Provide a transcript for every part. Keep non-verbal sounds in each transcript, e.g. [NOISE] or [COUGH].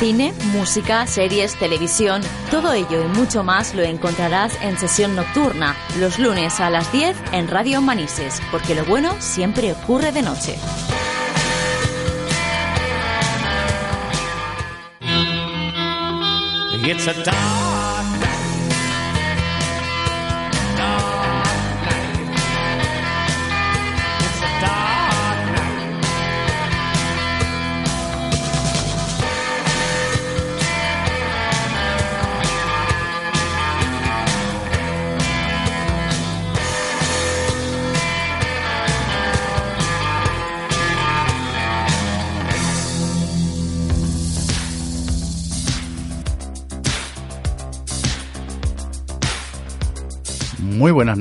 Cine, música, series, televisión, todo ello y mucho más lo encontrarás en sesión nocturna, los lunes a las 10 en Radio Manises, porque lo bueno siempre ocurre de noche.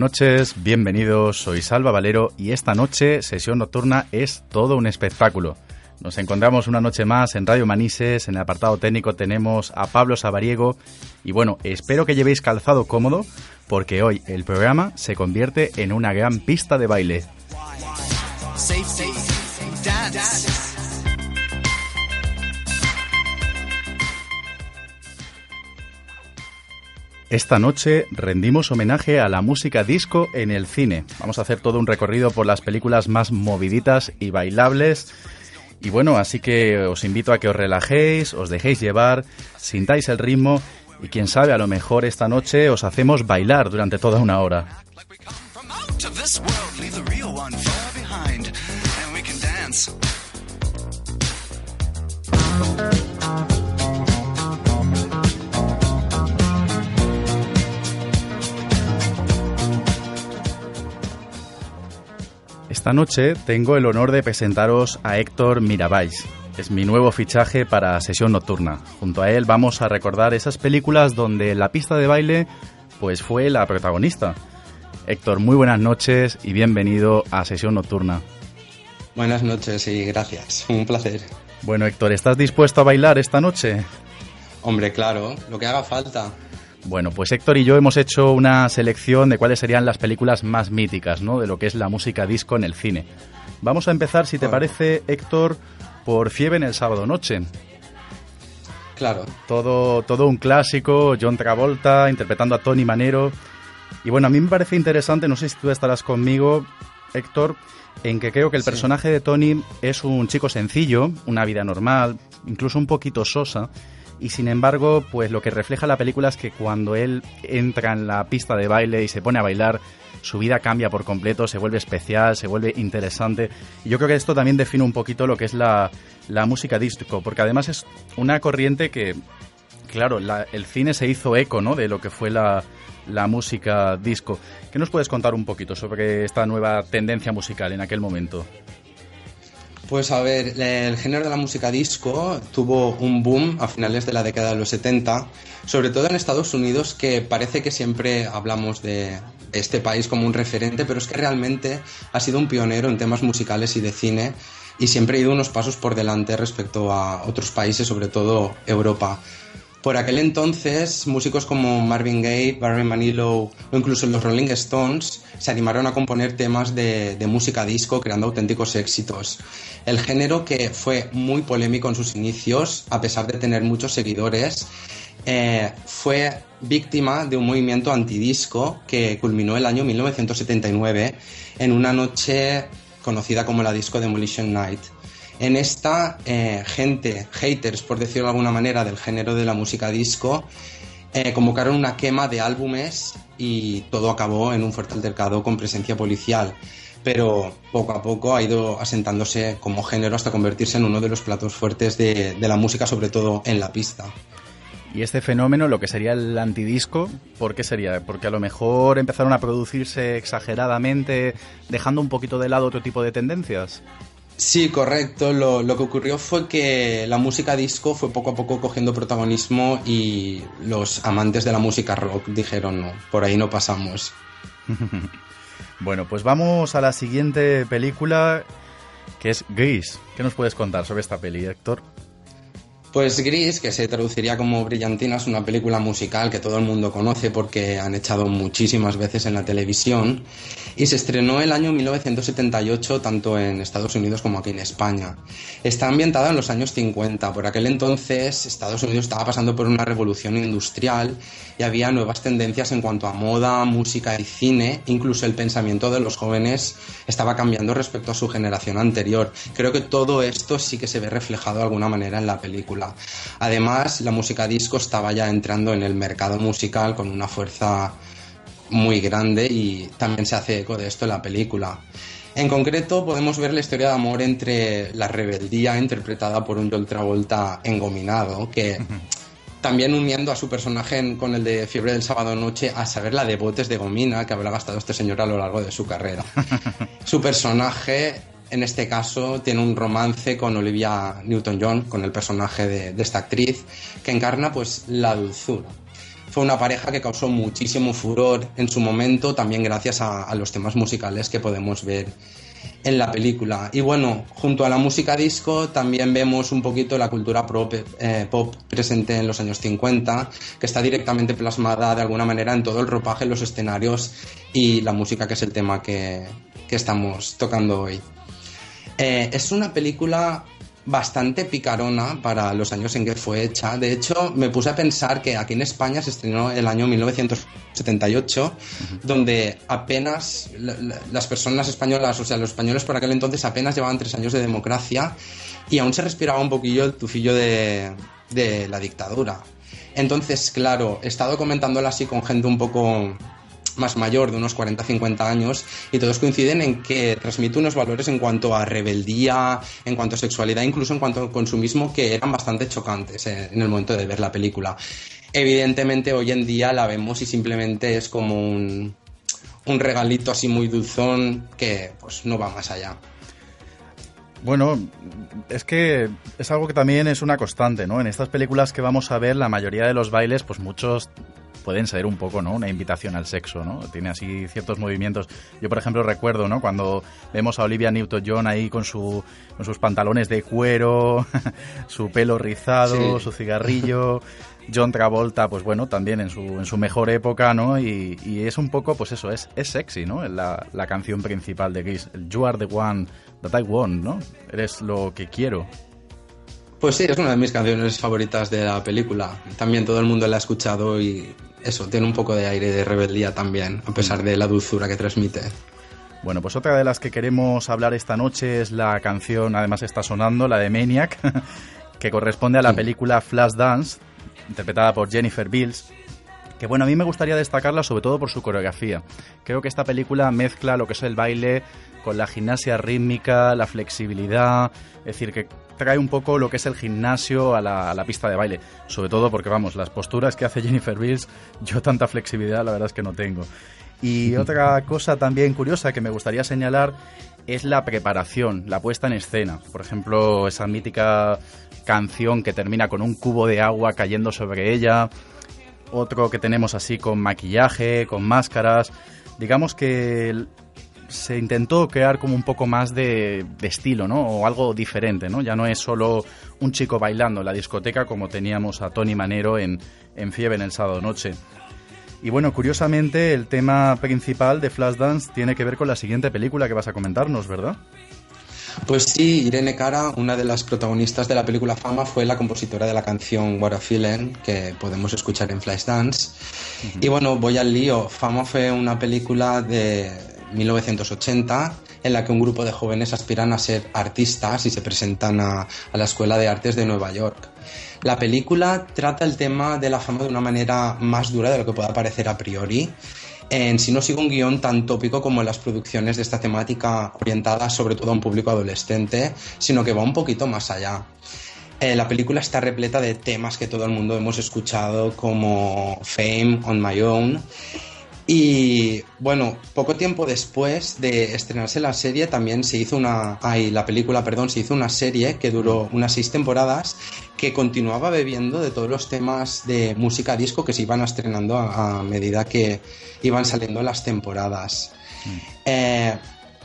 Noches, bienvenidos, soy Salva Valero y esta noche sesión nocturna es todo un espectáculo. Nos encontramos una noche más en Radio Manises, en el apartado técnico tenemos a Pablo Sabariego y bueno, espero que llevéis calzado cómodo porque hoy el programa se convierte en una gran pista de baile. Esta noche rendimos homenaje a la música disco en el cine. Vamos a hacer todo un recorrido por las películas más moviditas y bailables. Y bueno, así que os invito a que os relajéis, os dejéis llevar, sintáis el ritmo y quién sabe, a lo mejor esta noche os hacemos bailar durante toda una hora. Esta noche tengo el honor de presentaros a Héctor Mirabais. Es mi nuevo fichaje para Sesión Nocturna. Junto a él vamos a recordar esas películas donde la pista de baile pues fue la protagonista. Héctor, muy buenas noches y bienvenido a Sesión Nocturna. Buenas noches y gracias. Un placer. Bueno, Héctor, ¿estás dispuesto a bailar esta noche? Hombre, claro, lo que haga falta. Bueno, pues Héctor y yo hemos hecho una selección de cuáles serían las películas más míticas, ¿no? De lo que es la música disco en el cine. Vamos a empezar, si te parece, Héctor, por Fiebre en el sábado noche. Claro. Todo, todo un clásico, John Travolta interpretando a Tony Manero. Y bueno, a mí me parece interesante, no sé si tú estarás conmigo, Héctor, en que creo que el personaje de Tony es un chico sencillo, una vida normal, incluso un poquito sosa, y sin embargo, pues lo que refleja la película es que cuando él entra en la pista de baile y se pone a bailar, su vida cambia por completo, se vuelve especial, se vuelve interesante. Y yo creo que esto también define un poquito lo que es la, música disco, porque además es una corriente que, claro, el cine se hizo eco ¿no? de lo que fue la, la música disco. ¿Qué nos puedes contar un poquito sobre esta nueva tendencia musical en aquel momento? Pues a ver, el género de la música disco tuvo un boom a finales de la década de los 70, sobre todo en Estados Unidos, que parece que siempre hablamos de este país como un referente, pero es que realmente ha sido un pionero en temas musicales y de cine y siempre ha ido unos pasos por delante respecto a otros países, sobre todo Europa. Por aquel entonces, músicos como Marvin Gaye, Barry Manilow o incluso los Rolling Stones se animaron a componer temas de, música disco creando auténticos éxitos. El género que fue muy polémico en sus inicios, a pesar de tener muchos seguidores, eh, fue víctima de un movimiento antidisco que culminó el año 1979 en una noche conocida como la Disco Demolition Night. En esta, eh, gente, haters, por decirlo de alguna manera, del género de la música disco, eh, convocaron una quema de álbumes y todo acabó en un fuerte altercado con presencia policial. Pero poco a poco ha ido asentándose como género hasta convertirse en uno de los platos fuertes de, de la música, sobre todo en la pista. Y este fenómeno, lo que sería el antidisco, ¿por qué sería? Porque a lo mejor empezaron a producirse exageradamente, dejando un poquito de lado otro tipo de tendencias. Sí, correcto. Lo, que ocurrió fue que la música disco fue poco a poco cogiendo protagonismo y los amantes de la música rock dijeron no, por ahí no pasamos. [LAUGHS] bueno, pues vamos a la siguiente película que es Grease. ¿Qué nos puedes contar sobre esta peli, Héctor? Pues Gris, que se traduciría como Brillantina, es una película musical que todo el mundo conoce porque han echado muchísimas veces en la televisión y se estrenó el año 1978 tanto en Estados Unidos como aquí en España. Está ambientada en los años 50. Por aquel entonces Estados Unidos estaba pasando por una revolución industrial y había nuevas tendencias en cuanto a moda, música y cine. Incluso el pensamiento de los jóvenes estaba cambiando respecto a su generación anterior. Creo que todo esto sí que se ve reflejado de alguna manera en la película. Además, la música disco estaba ya entrando en el mercado musical con una fuerza muy grande y también se hace eco de esto en la película. En concreto, podemos ver la historia de amor entre la rebeldía interpretada por un John Travolta engominado, que también uniendo a su personaje con el de Fiebre del Sábado Noche, a saber la de botes de gomina que habrá gastado este señor a lo largo de su carrera. [LAUGHS] su personaje en este caso tiene un romance con Olivia Newton-John, con el personaje de, esta actriz, que encarna pues la dulzura. Fue una pareja que causó muchísimo furor en su momento, también gracias a, los temas musicales que podemos ver en la película. Y bueno, junto a la música disco también vemos un poquito la cultura eh, pop presente en los años 50, que está directamente plasmada de alguna manera en todo el ropaje, los escenarios y la música, que es el tema que estamos tocando hoy. Eh, es una película bastante picarona para los años en que fue hecha. De hecho, me puse a pensar que aquí en España se estrenó el año 1978, donde apenas las personas españolas, o sea, los españoles por aquel entonces apenas llevaban tres años de democracia y aún se respiraba un poquillo el tufillo de, de la dictadura. Entonces, claro, he estado comentándolo así con gente un poco más mayor, de unos 40-50 años, y todos coinciden en que transmite unos valores en cuanto a rebeldía, en cuanto a sexualidad, incluso en cuanto a consumismo, que eran bastante chocantes eh, en el momento de ver la película. Evidentemente hoy en día la vemos y simplemente es como un, un regalito así muy dulzón que pues no va más allá. Bueno, es que es algo que también es una constante, ¿no? En estas películas que vamos a ver, la mayoría de los bailes, pues muchos pueden ser un poco, ¿no? Una invitación al sexo, ¿no? Tiene así ciertos movimientos. Yo, por ejemplo, recuerdo, ¿no? Cuando vemos a Olivia Newton-John ahí con, su, con sus pantalones de cuero, [LAUGHS] su pelo rizado, su cigarrillo. John Travolta, pues bueno, también en su, en su mejor época, ¿no? Y, es un poco, pues eso, es, es sexy, ¿no? La, la canción principal de Kiss. You are the one that I want, ¿no? Eres lo que quiero. Pues sí, es una de mis canciones favoritas de la película. También todo el mundo la ha escuchado y eso, tiene un poco de aire de rebeldía también, a pesar de la dulzura que transmite. Bueno, pues otra de las que queremos hablar esta noche es la canción, además está sonando, la de Maniac, [LAUGHS] que corresponde a la película Flash Dance, interpretada por Jennifer Bills, que bueno, a mí me gustaría destacarla sobre todo por su coreografía. Creo que esta película mezcla lo que es el baile con la gimnasia rítmica, la flexibilidad, es decir, que trae un poco lo que es el gimnasio a la, pista de baile, sobre todo porque vamos, las posturas que hace Jennifer Bills, yo tanta flexibilidad la verdad es que no tengo. Y [LAUGHS] otra cosa también curiosa que me gustaría señalar es la preparación, la puesta en escena. Por ejemplo, esa mítica canción que termina con un cubo de agua cayendo sobre ella, otro que tenemos así con maquillaje, con máscaras. Digamos que se intentó crear como un poco más de, estilo, ¿no? O algo diferente, ¿no? Ya no es solo un chico bailando en la discoteca como teníamos a Tony Manero en, en Fiebre en el sábado noche. Y bueno, curiosamente el tema principal de Flashdance tiene que ver con la siguiente película que vas a comentarnos, ¿verdad? Pues sí, Irene Cara, una de las protagonistas de la película Fama, fue la compositora de la canción What a Feeling, que podemos escuchar en Flashdance. Y bueno, voy al lío. Fama fue una película de 1980 en la que un grupo de jóvenes aspiran a ser artistas y se presentan a, la Escuela de Artes de Nueva York. La película trata el tema de la fama de una manera más dura de lo que pueda parecer a priori. En sí no sigue un guion tan tópico como en las producciones de esta temática orientada sobre todo a un público adolescente, sino que va un poquito más allá. Eh, la película está repleta de temas que todo el mundo hemos escuchado como Fame, On My Own y bueno, poco tiempo después de estrenarse la serie, también se hizo una. Ay, la película, perdón, se hizo una serie que duró unas seis temporadas que continuaba bebiendo de todos los temas de música disco que se iban estrenando a, medida que iban saliendo las temporadas. Mm. Eh,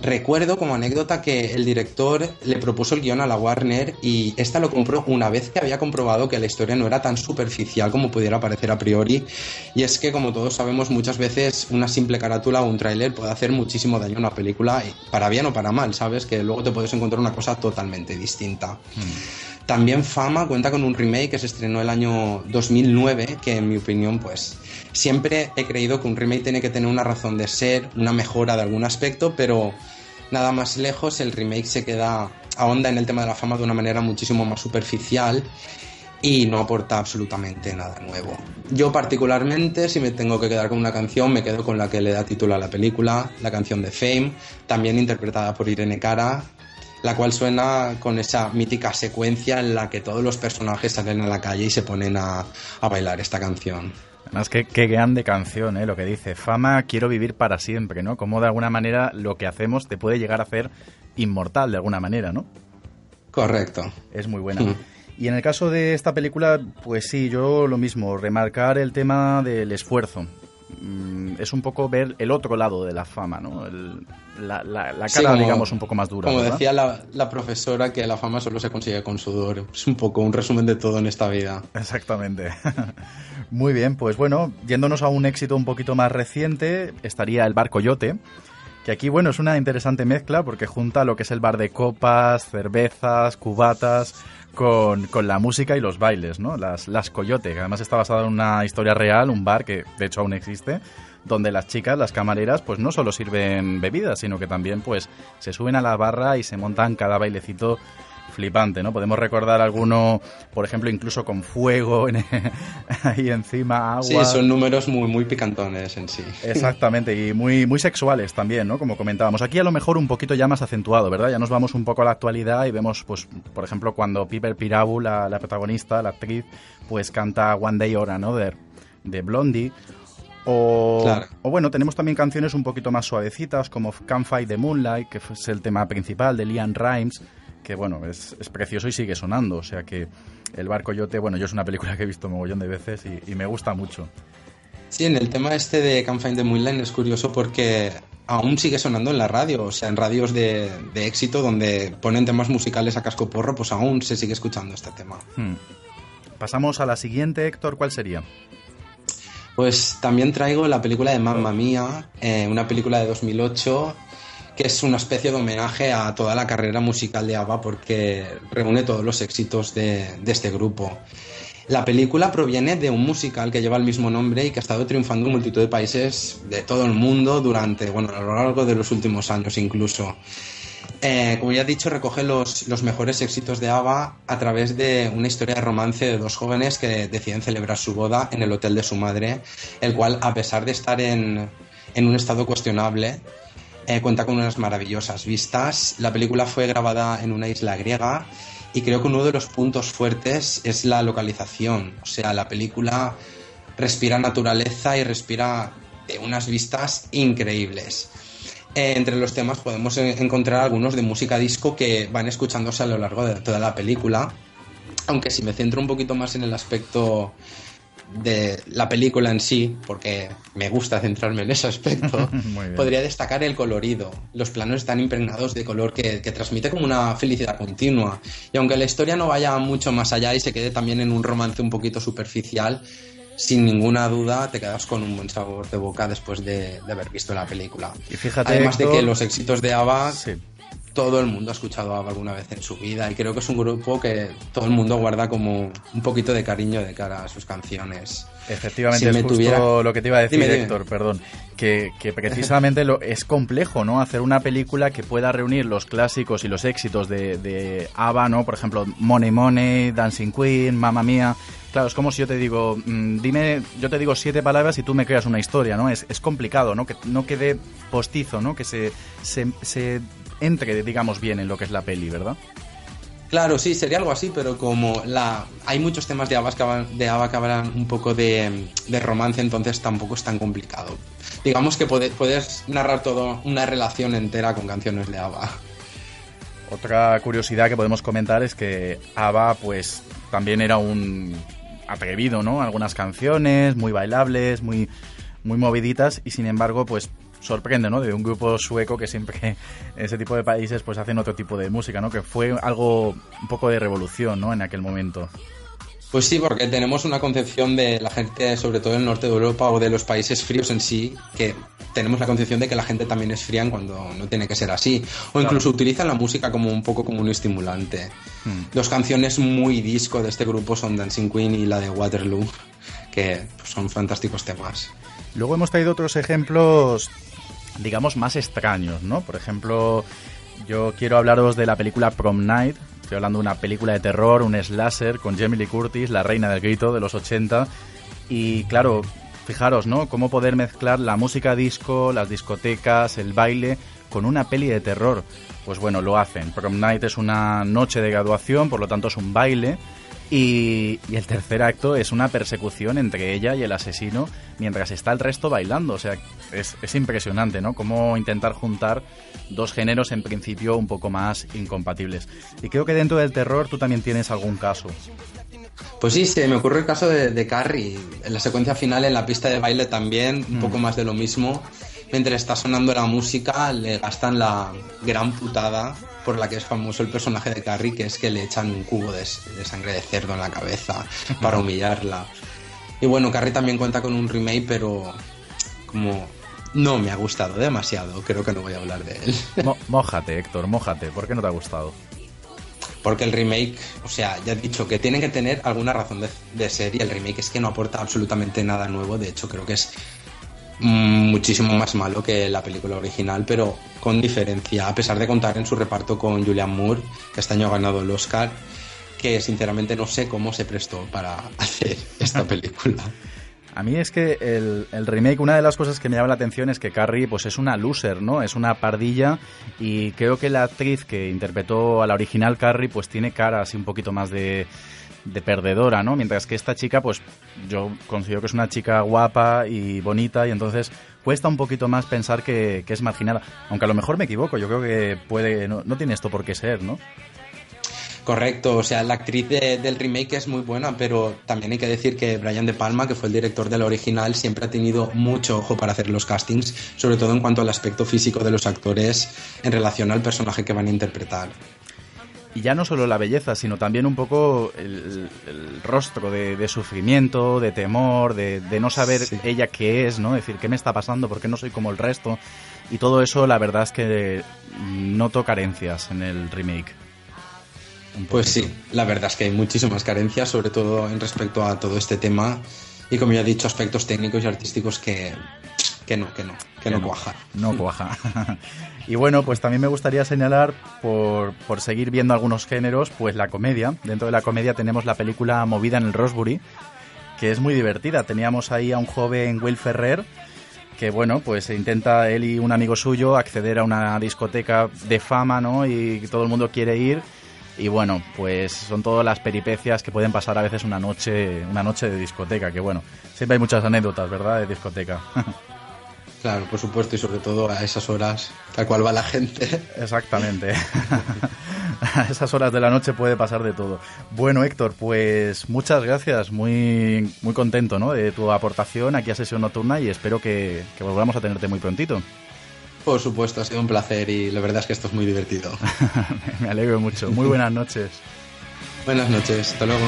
Recuerdo como anécdota que el director le propuso el guion a la Warner y esta lo compró una vez que había comprobado que la historia no era tan superficial como pudiera parecer a priori. Y es que, como todos sabemos, muchas veces una simple carátula o un tráiler puede hacer muchísimo daño a una película, para bien o para mal, ¿sabes? Que luego te puedes encontrar una cosa totalmente distinta. Hmm. También Fama cuenta con un remake que se estrenó el año 2009, que en mi opinión, pues siempre he creído que un remake tiene que tener una razón de ser, una mejora de algún aspecto, pero nada más lejos, el remake se queda ahonda en el tema de la fama de una manera muchísimo más superficial y no aporta absolutamente nada nuevo. Yo particularmente, si me tengo que quedar con una canción, me quedo con la que le da título a la película, la canción de Fame, también interpretada por Irene Cara, la cual suena con esa mítica secuencia en la que todos los personajes salen a la calle y se ponen a, bailar esta canción. Además, qué, qué grande canción, ¿eh? lo que dice. Fama, quiero vivir para siempre, ¿no? Como de alguna manera lo que hacemos te puede llegar a hacer inmortal, de alguna manera, ¿no? Correcto. Es muy buena. Mm. Y en el caso de esta película, pues sí, yo lo mismo, remarcar el tema del esfuerzo. Mm, es un poco ver el otro lado de la fama, ¿no? La, cara, digamos, un poco más dura. Como decía la, profesora, que la fama solo se consigue con sudor. Es un poco un resumen de todo en esta vida. Exactamente. [LAUGHS] Muy bien, pues bueno, yéndonos a un éxito un poquito más reciente, estaría El Barco Yote. Que aquí, bueno, es una interesante mezcla porque junta lo que es el bar de copas, cervezas, cubatas, con, la música y los bailes, ¿no? Las, las Coyote, que además está basada en una historia real, un bar que de hecho aún existe, donde las chicas, las camareras, pues no solo sirven bebidas, sino que también pues se suben a la barra y se montan cada bailecito flipante, ¿no? Podemos recordar alguno, por ejemplo, incluso con fuego [LAUGHS] ahí encima, agua. Sí, son números muy, muy picantones en sí. Exactamente, y muy, muy sexuales también, ¿no? Como comentábamos. Aquí a lo mejor un poquito ya más acentuado, ¿verdad? Ya nos vamos un poco a la actualidad y vemos, pues, por ejemplo, cuando Piper Pirabu, la, protagonista, la actriz, pues canta One Day or Another de Blondie. O, o, bueno, tenemos también canciones un poquito más suavecitas como Can't Fight the Moonlight, que es el tema principal de Liam Rimes, que bueno, es, precioso y sigue sonando. O sea que El Barco Yote, bueno, yo es una película que he visto un mogollón de veces y, me gusta mucho. Sí, en el tema este de Can't Find the Moonlight es curioso porque aún sigue sonando en la radio, o sea, en radios de, éxito donde ponen temas musicales a casco porro, pues aún se sigue escuchando este tema. Hmm. Pasamos a la siguiente, Héctor, ¿cuál sería? Pues también traigo la película de Mamma Mía, eh, una película de 2008 que es una especie de homenaje a toda la carrera musical de ABBA porque reúne todos los éxitos de, este grupo. La película proviene de un musical que lleva el mismo nombre y que ha estado triunfando en multitud de países de todo el mundo durante, bueno, a lo largo de los últimos años incluso. Eh, como ya he dicho, recoge los, mejores éxitos de ABBA a través de una historia de romance de dos jóvenes que deciden celebrar su boda en el hotel de su madre, el cual, a pesar de estar en, en un estado cuestionable, eh, cuenta con unas maravillosas vistas. La película fue grabada en una isla griega y creo que uno de los puntos fuertes es la localización. O sea, la película respira naturaleza y respira unas vistas increíbles. Eh, entre los temas podemos encontrar algunos de música disco que van escuchándose a lo largo de toda la película. Aunque si me centro un poquito más en el aspecto de la película en sí, porque me gusta centrarme en ese aspecto, [LAUGHS] podría destacar el colorido. Los planos están impregnados de color que, transmite como una felicidad continua. Y aunque la historia no vaya mucho más allá y se quede también en un romance un poquito superficial, sin ninguna duda te quedas con un buen sabor de boca después de, haber visto la película. Y fíjate, Además de que los éxitos de ABBA todo el mundo ha escuchado alguna vez en su vida y creo que es un grupo que todo el mundo guarda como un poquito de cariño de cara a sus canciones. Efectivamente, es justo lo que te iba a decir, Héctor, perdón, que, precisamente lo, es complejo, ¿no? Hacer una película que pueda reunir los clásicos y los éxitos de, de ABBA, ¿no? Por ejemplo, Money Money, Dancing Queen, Mamma Mía. Claro, es como si yo te digo, mm, dime, yo te digo siete palabras y tú me creas una historia, ¿no? Es, es complicado, ¿no? Que no quede postizo, ¿no? Que se, se, se entre, digamos, bien en lo que es la peli, ¿verdad? Claro, sí, sería algo así, pero como la hay muchos temas de ABBA que, de ABBA que hablan un poco de, romance, entonces tampoco es tan complicado. Digamos que puedes narrar todo una relación entera con canciones de ABBA. Otra curiosidad que podemos comentar es que ABBA pues también era un atrevido, ¿no? Algunas canciones muy bailables, muy muy moviditas y sin embargo pues sorprende, ¿no? De un grupo sueco que siempre en [LAUGHS] ese tipo de países pues hacen otro tipo de música, ¿no? Que fue algo un poco de revolución, ¿no? En aquel momento. Pues sí, porque tenemos una concepción de la gente, sobre todo en el norte de Europa o de los países fríos en sí, que tenemos la concepción de que la gente también es fría cuando no tiene que ser así. O incluso utilizan la música como un poco como un estimulante. Hmm. Dos canciones muy disco de este grupo son Dancing Queen y la de Waterloo, que pues, son fantásticos temas. Luego hemos traído otros ejemplos, digamos, más extraños, ¿no? Por ejemplo, yo quiero hablaros de la película Prom Night, Estoy hablando de una película de terror, un slasher con Jamie Lee Curtis, la reina del grito de los 80. Y claro, fijaros, ¿no? Cómo poder mezclar la música disco, las discotecas, el baile con una peli de terror. Pues bueno, lo hacen. Prom Night es una noche de graduación, por lo tanto es un baile y, el tercer acto es una persecución entre ella y el asesino mientras está el resto bailando. O sea, es, es impresionante, ¿no? Cómo intentar juntar dos géneros en principio un poco más incompatibles. Y creo que dentro del terror tú también tienes algún caso. Pues sí, se me ocurre el caso de, de Carrie. En la secuencia final, en la pista de baile también, un poco mm. más de lo mismo. Mientras está sonando la música, le gastan la gran putada por la que es famoso el personaje de Carrie, que es que le echan un cubo de, sangre de cerdo en la cabeza [LAUGHS] para humillarla. Y bueno, Carrie también cuenta con un remake, pero como no me ha gustado demasiado, creo que no voy a hablar de él. [LAUGHS] mójate, Héctor, mójate, ¿por qué no te ha gustado? Porque el remake, o sea, ya he dicho que tiene que tener alguna razón de, de ser y el remake es que no aporta absolutamente nada nuevo, de hecho creo que es muchísimo más malo que la película original, pero con diferencia, a pesar de contar en su reparto con Julian Moore, que este año ha ganado el Oscar, que sinceramente no sé cómo se prestó para [LAUGHS] hacer esta película. A mí es que el, remake, una de las cosas que me llama la atención es que Carrie pues es una loser, ¿no? Es una pardilla y creo que la actriz que interpretó a la original Carrie pues tiene cara así un poquito más de, de perdedora, ¿no? Mientras que esta chica, pues yo considero que es una chica guapa y bonita y entonces cuesta un poquito más pensar que, es marginada. Aunque a lo mejor me equivoco, yo creo que puede, no, tiene esto por qué ser, ¿no? Correcto, o sea, la actriz del remake es muy buena, pero también hay que decir que Brian De Palma, que fue el director de la original, siempre ha tenido mucho ojo para hacer los castings, sobre todo en cuanto al aspecto físico de los actores en relación al personaje que van a interpretar y ya no solo la belleza, sino también un poco el, rostro de, sufrimiento, de temor, de, no saber ella qué es, ¿no? decir, ¿qué me está pasando? ¿Por qué no soy como el resto? Y todo eso, la verdad es que noto carencias en el remake. Pues sí, la verdad es que hay muchísimas carencias, sobre todo en respecto a todo este tema. Y como ya he dicho, aspectos técnicos y artísticos que, que no, que no, que, no, cuaja. No cuaja. [LAUGHS] y bueno, pues también me gustaría señalar, por, por seguir viendo algunos géneros, pues la comedia. Dentro de la comedia tenemos la película Movida en el Rosbury, que es muy divertida. Teníamos ahí a un joven Will Ferrer, que bueno, pues intenta él y un amigo suyo acceder a una discoteca de fama, ¿no? Y todo el mundo quiere ir. Y bueno, pues son todas las peripecias que pueden pasar a veces una noche, una noche de discoteca, que bueno, siempre hay muchas anécdotas, ¿verdad? De discoteca. [LAUGHS] Claro, por supuesto, y sobre todo a esas horas a cual va la gente. [LAUGHS] Exactamente. [LAUGHS] a esas horas de la noche puede pasar de todo. Bueno, Héctor, pues muchas gracias. Muy, muy contento ¿no? de tu aportación aquí a Sesión Nocturna y espero que, que volvamos a tenerte muy prontito. Por supuesto, ha sido un placer y la verdad es que esto es muy divertido. [LAUGHS] Me alegro mucho. Muy buenas noches. buenas noches. Hasta luego.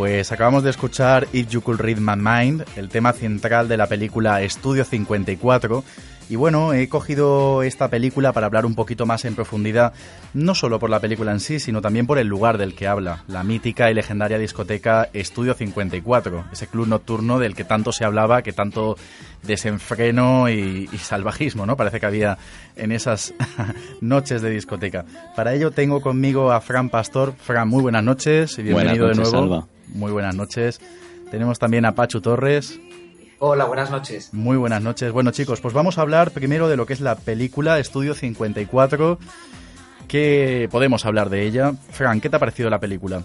Pues acabamos de escuchar If You Could Read My Mind, el tema central de la película Estudio 54, y bueno, he cogido esta película para hablar un poquito más en profundidad, no solo por la película en sí, sino también por el lugar del que habla, la mítica y legendaria discoteca Estudio 54, ese club nocturno del que tanto se hablaba, que tanto desenfreno y, salvajismo, ¿no? Parece que había en esas [LAUGHS] noches de discoteca. Para ello tengo conmigo a Fran Pastor. Fran, muy buenas noches y bienvenido de nuevo. Muy buenas noches. Tenemos también a Pachu Torres. Hola, buenas noches. Muy buenas noches. Bueno, chicos, pues vamos a hablar primero de lo que es la película Estudio 54. ¿Qué podemos hablar de ella? Fran, ¿qué te ha parecido la película?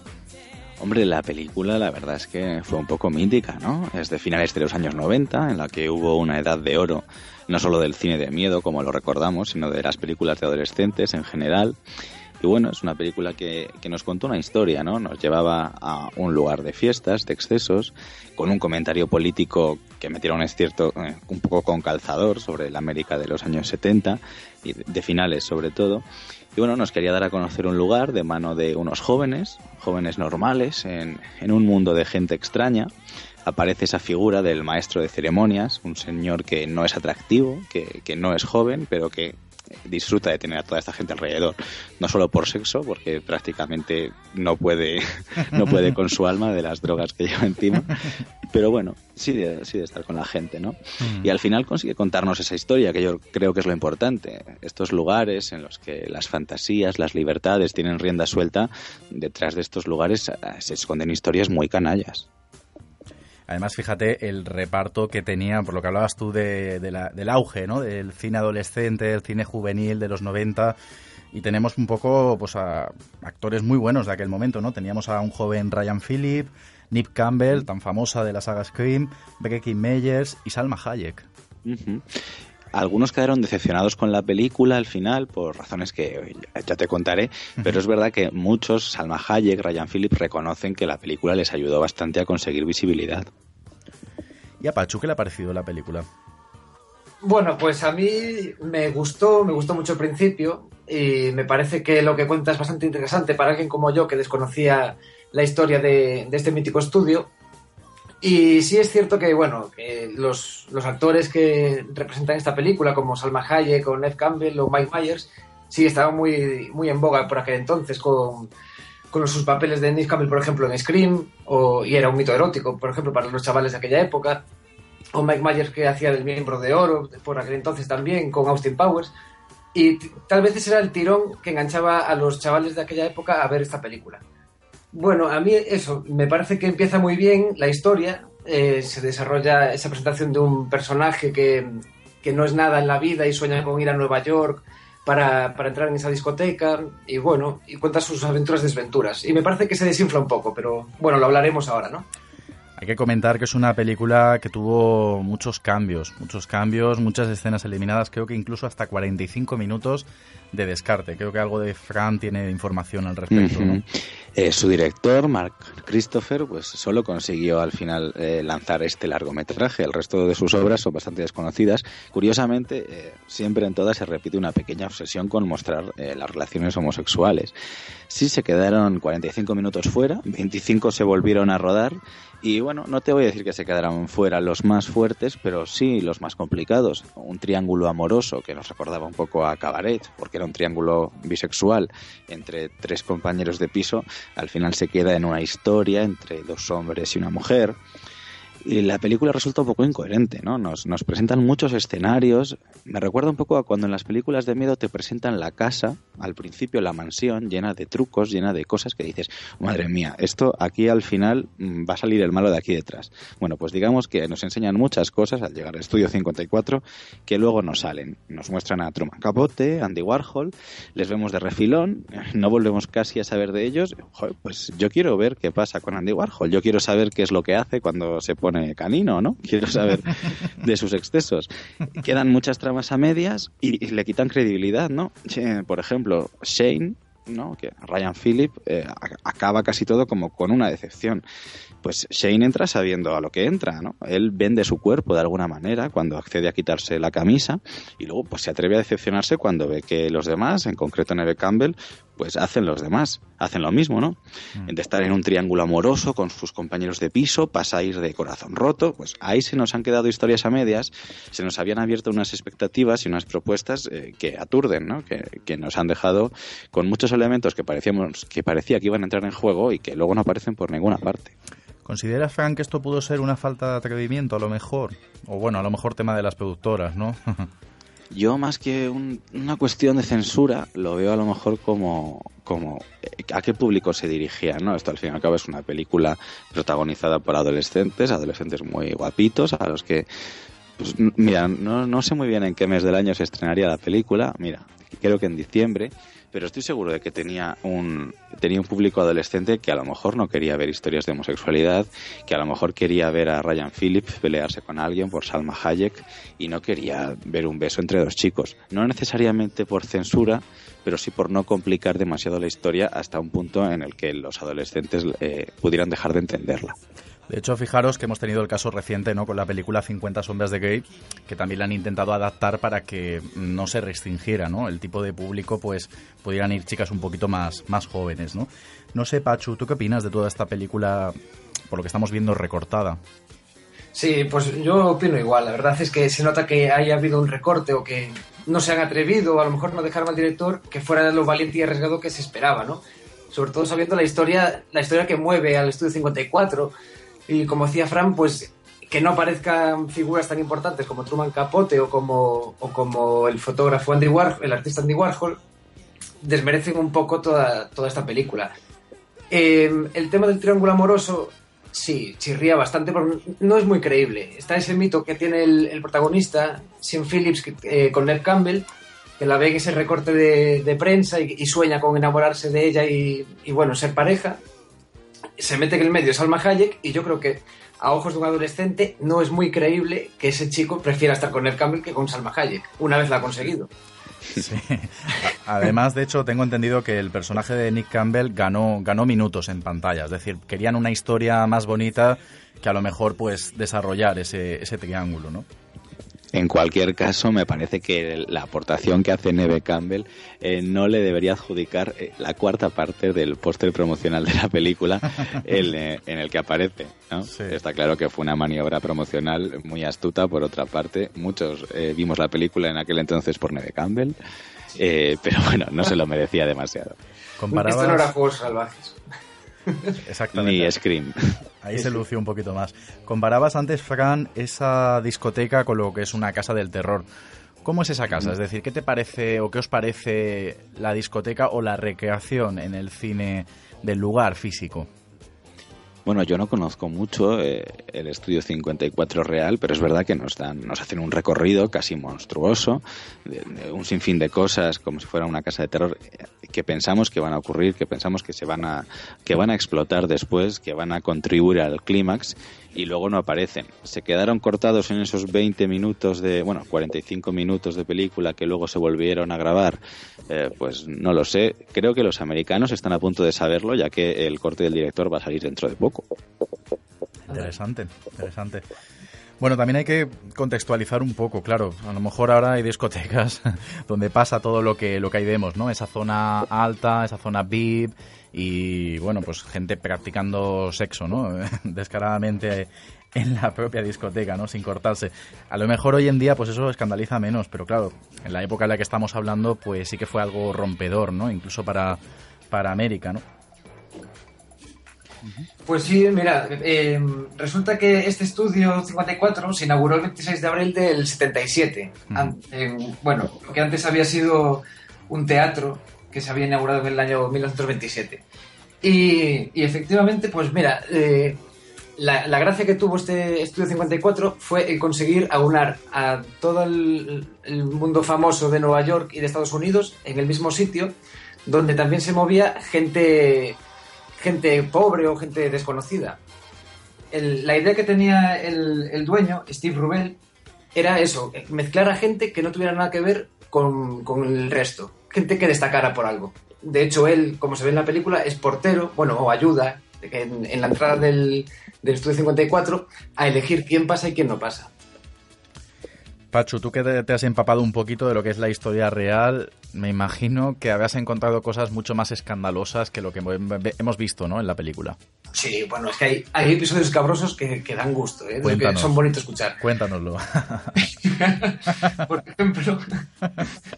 Hombre, la película la verdad es que fue un poco mítica, ¿no? Es de finales de los años 90, en la que hubo una edad de oro, no solo del cine de miedo, como lo recordamos, sino de las películas de adolescentes en general. Y bueno, es una película que, que, nos contó una historia, ¿no? Nos llevaba a un lugar de fiestas, de excesos, con un comentario político que metieron es cierto eh, un poco con calzador sobre la América de los años 70 y de finales sobre todo. Y bueno, nos quería dar a conocer un lugar de mano de unos jóvenes, jóvenes normales, en, en un mundo de gente extraña. Aparece esa figura del maestro de ceremonias, un señor que no es atractivo, que, que no es joven, pero que disfruta de tener a toda esta gente alrededor, no solo por sexo, porque prácticamente no puede, [LAUGHS] no puede con su alma de las drogas que lleva encima, pero bueno, sí de, sí de estar con la gente, ¿no? Mm. Y al final consigue contarnos esa historia, que yo creo que es lo importante, estos lugares en los que las fantasías, las libertades tienen rienda suelta, detrás de estos lugares eh, se esconden historias muy canallas. Además, fíjate el reparto que tenía, por lo que hablabas tú de, del auge, ¿no? Del cine adolescente, del cine juvenil de los 90 y tenemos un poco pues a actores muy buenos de aquel momento, ¿no? Teníamos a un joven Ryan Phillip, Nip Campbell, tan famosa de la saga Scream, Becky Meyers y Salma Hayek. Algunos quedaron decepcionados con la película al final, por razones que ya te contaré, pero es verdad que muchos, Salma Hayek, Ryan Phillips, reconocen que la película les ayudó bastante a conseguir visibilidad. ¿Y a Pachu qué le ha parecido la película? Bueno, pues a mí me gustó, me gustó mucho el principio y me parece que lo que cuenta es bastante interesante para alguien como yo que desconocía la historia de, de este mítico estudio y sí es cierto que, bueno, los, actores que representan esta película, como Salma Hayek o Ned Campbell o Mike Myers, sí estaban muy, muy en boga por aquel entonces con, con sus papeles de Ned Campbell, por ejemplo, en Scream, o, y era un mito erótico, por ejemplo, para los chavales de aquella época, o Mike Myers que hacía del miembro de oro, por aquel entonces también, con Austin Powers, y tal vez ese era el tirón que enganchaba a los chavales de aquella época a ver esta película. Bueno, a mí eso, me parece que empieza muy bien la historia, eh, se desarrolla esa presentación de un personaje que, no es nada en la vida y sueña con ir a Nueva York para, para, entrar en esa discoteca y bueno, y cuenta sus aventuras y desventuras. Y me parece que se desinfla un poco, pero bueno, lo hablaremos ahora, ¿no? Hay que comentar que es una película que tuvo muchos cambios, muchos cambios, muchas escenas eliminadas, creo que incluso hasta 45 minutos de descarte. Creo que algo de Fran tiene información al respecto. Eh, su director, Mark Christopher, pues solo consiguió al final eh, lanzar este largometraje. El resto de sus obras son bastante desconocidas. Curiosamente, eh, siempre en todas se repite una pequeña obsesión con mostrar las relaciones homosexuales. Sí se quedaron 45 minutos fuera, 25 se volvieron a rodar y bueno, no te voy a decir que se quedaran fuera los más fuertes, pero sí los más complicados. Un triángulo amoroso que nos recordaba un poco a Cabaret, porque era un triángulo bisexual entre tres compañeros de piso, al final se queda en una historia entre dos hombres y una mujer. Y la película resulta un poco incoherente, ¿no? Nos, nos presentan muchos escenarios. Me recuerda un poco a cuando en las películas de miedo te presentan la casa, al principio la mansión, llena de trucos, llena de cosas que dices, madre mía, esto aquí al final mm, va a salir el malo de aquí detrás. Bueno, pues digamos que nos enseñan muchas cosas al llegar al estudio 54 que luego no salen. Nos muestran a Truman Capote, Andy Warhol, les vemos de refilón, [LAUGHS] no volvemos casi a saber de ellos. pues yo quiero ver qué pasa con Andy Warhol, yo quiero saber qué es lo que hace cuando se pone canino, ¿no? [LAUGHS] Quiero saber de sus excesos. Quedan muchas tramas a medias y, le quitan credibilidad, ¿no? Por ejemplo, Shane, ¿no? Que Ryan Phillip eh, acaba casi todo como con una decepción. Pues Shane entra sabiendo a lo que entra, ¿no? Él vende su cuerpo de alguna manera cuando accede a quitarse la camisa y luego pues se atreve a decepcionarse cuando ve que los demás, en concreto Neve Campbell, pues hacen los demás, hacen lo mismo, ¿no? Mm. De estar en un triángulo amoroso con sus compañeros de piso, pasa a ir de corazón roto, pues ahí se nos han quedado historias a medias, se nos habían abierto unas expectativas y unas propuestas eh, que aturden, ¿no? Que, que, nos han dejado con muchos elementos que parecíamos que parecía que iban a entrar en juego y que luego no aparecen por ninguna parte. ¿Considera Frank que esto pudo ser una falta de atrevimiento a lo mejor? O bueno, a lo mejor tema de las productoras, ¿no? [LAUGHS] Yo más que una cuestión de censura lo veo a lo mejor como, como eh, a qué público se dirigía, ¿no? Esto al fin y al cabo es una película protagonizada por adolescentes, adolescentes muy guapitos, a los que, pues, mira, no, no sé muy bien en qué mes del año se estrenaría la película, mira, creo que en diciembre, pero estoy seguro de que tenía un, tenía un público adolescente que a lo mejor no quería ver historias de homosexualidad, que a lo mejor quería ver a Ryan Phillips pelearse con alguien por Salma Hayek y no quería ver un beso entre dos chicos. No necesariamente por censura, pero sí por no complicar demasiado la historia hasta un punto en el que los adolescentes eh, pudieran dejar de entenderla. De hecho, fijaros que hemos tenido el caso reciente ¿no? con la película 50 sombras de Grey, que también la han intentado adaptar para que no se restringiera ¿no? el tipo de público, pues pudieran ir chicas un poquito más, más jóvenes. ¿no? no sé, Pachu, ¿tú qué opinas de toda esta película, por lo que estamos viendo, recortada? Sí, pues yo opino igual. La verdad es que se nota que haya habido un recorte o que no se han atrevido, o a lo mejor no dejaron al director que fuera lo valiente y arriesgado que se esperaba, ¿no? Sobre todo sabiendo la historia, la historia que mueve al Estudio 54 y como decía Fran, pues que no aparezcan figuras tan importantes como Truman Capote o como, el fotógrafo Andy Warhol, el artista Andy Warhol, desmerecen un poco toda, toda esta película. Eh, el tema del triángulo amoroso, sí, chirría bastante, pero no es muy creíble. Está ese mito que tiene el, protagonista, Sean Phillips, eh, con Ned Campbell, que la ve en ese recorte de, prensa y, sueña con enamorarse de ella y, y, bueno, ser pareja se mete en el medio Salma Hayek y yo creo que a ojos de un adolescente no es muy creíble que ese chico prefiera estar con el Campbell que con Salma Hayek, una vez la ha conseguido. Sí. Además, de hecho, tengo entendido que el personaje de Nick Campbell ganó, ganó minutos en pantalla. Es decir, querían una historia más bonita que a lo mejor pues desarrollar ese, ese triángulo, ¿no? En cualquier caso, me parece que la aportación que hace Neve Campbell eh, no le debería adjudicar eh, la cuarta parte del póster promocional de la película [LAUGHS] eh, en el que aparece. Está claro que fue una maniobra promocional muy astuta, por otra parte. Muchos vimos la película en aquel entonces por Neve Campbell, pero bueno, no se lo merecía demasiado. Esto no era Juegos Salvajes. [LAUGHS] Exactamente. Ni Scream. Ahí se lució un poquito más. Comparabas antes, Fran, esa discoteca con lo que es una casa del terror. ¿Cómo es esa casa? Es decir, ¿qué te parece o qué os parece la discoteca o la recreación en el cine del lugar físico? Bueno, yo no conozco mucho eh, el estudio 54 real, pero es verdad que nos dan, nos hacen un recorrido casi monstruoso, de, un sinfín de cosas, como si fuera una casa de terror, eh, que pensamos que van a ocurrir, que pensamos que se van a, que van a explotar después, que van a contribuir al clímax y luego no aparecen. Se quedaron cortados en esos 20 minutos de, bueno, 45 minutos de película que luego se volvieron a grabar. Eh, pues no lo sé. Creo que los americanos están a punto de saberlo, ya que el corte del director va a salir dentro de poco. Interesante, interesante. Bueno, también hay que contextualizar un poco, claro. A lo mejor ahora hay discotecas [LAUGHS] donde pasa todo lo que, lo que ahí vemos, ¿no? Esa zona alta, esa zona VIP, y bueno, pues gente practicando sexo, ¿no? [LAUGHS] Descaradamente en la propia discoteca, ¿no? Sin cortarse. A lo mejor hoy en día, pues eso escandaliza menos, pero claro, en la época en la que estamos hablando, pues sí que fue algo rompedor, ¿no? Incluso para, para América, ¿no? Pues sí, mira, eh, resulta que este estudio 54 se inauguró el 26 de abril del 77. bueno, que antes había sido un teatro que se había inaugurado en el año 1927. Y, efectivamente, pues mira, eh, la, gracia que tuvo este Estudio 54 fue el conseguir aunar a todo el, mundo famoso de Nueva York y de Estados Unidos en el mismo sitio, donde también se movía gente, gente pobre o gente desconocida. la idea que tenía el, dueño, Steve Rubel, era eso, mezclar a gente que no tuviera nada que ver con, con el resto gente que destacara por algo. De hecho, él, como se ve en la película, es portero, bueno, o ayuda en, la entrada del, del, estudio 54 a elegir quién pasa y quién no pasa. Pachu, tú que te, has empapado un poquito de lo que es la historia real, me imagino que habías encontrado cosas mucho más escandalosas que lo que hemos visto ¿no? en la película. Sí, bueno, es que hay, hay episodios cabrosos que, que dan gusto, ¿eh? que son bonitos escuchar. Cuéntanoslo. [LAUGHS] por, ejemplo,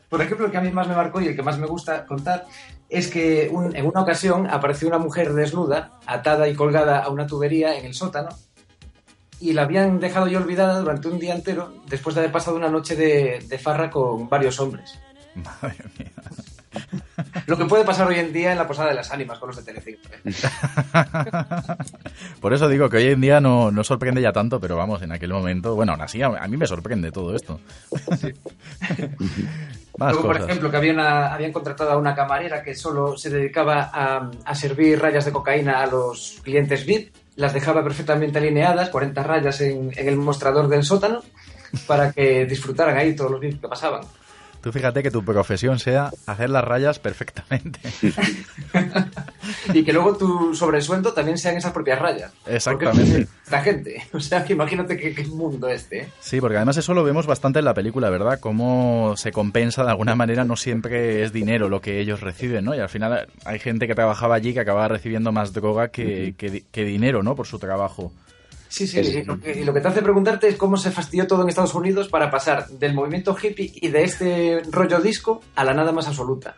por ejemplo, el que a mí más me marcó y el que más me gusta contar es que en una ocasión apareció una mujer desnuda, atada y colgada a una tubería en el sótano, y la habían dejado ya olvidada durante un día entero después de haber pasado una noche de, de farra con varios hombres. [LAUGHS] Madre mía. Lo que puede pasar hoy en día en la Posada de las Ánimas con los de Telecinco. ¿eh? [LAUGHS] Por eso digo que hoy en día no, no, sorprende ya tanto, pero vamos, en aquel momento, bueno, aún así a, mí me sorprende todo esto. [LAUGHS] Luego, por ejemplo, que habían contratado a una camarera que solo se dedicaba a, a servir rayas de cocaína a los clientes VIP, las dejaba perfectamente alineadas, 40 rayas en, en el mostrador del sótano, para que disfrutaran ahí todos los VIP que pasaban. Tú fíjate que tu profesión sea hacer las rayas perfectamente. [LAUGHS] y que luego tu sobresueldo también sean esas propias rayas. Exactamente. [LAUGHS] Esta gente. O sea, que imagínate qué, mundo este. ¿eh? Sí, porque además eso lo vemos bastante en la película, ¿verdad? Cómo se compensa de alguna manera, no siempre es dinero lo que ellos reciben, ¿no? Y al final hay gente que trabajaba allí que acababa recibiendo más droga que, que dinero, ¿no? Por su trabajo. Sí, sí, y lo, que, lo, que, te hace preguntarte es cómo se fastidió todo en Estados Unidos para pasar del movimiento hippie y de este rollo disco a la nada más absoluta.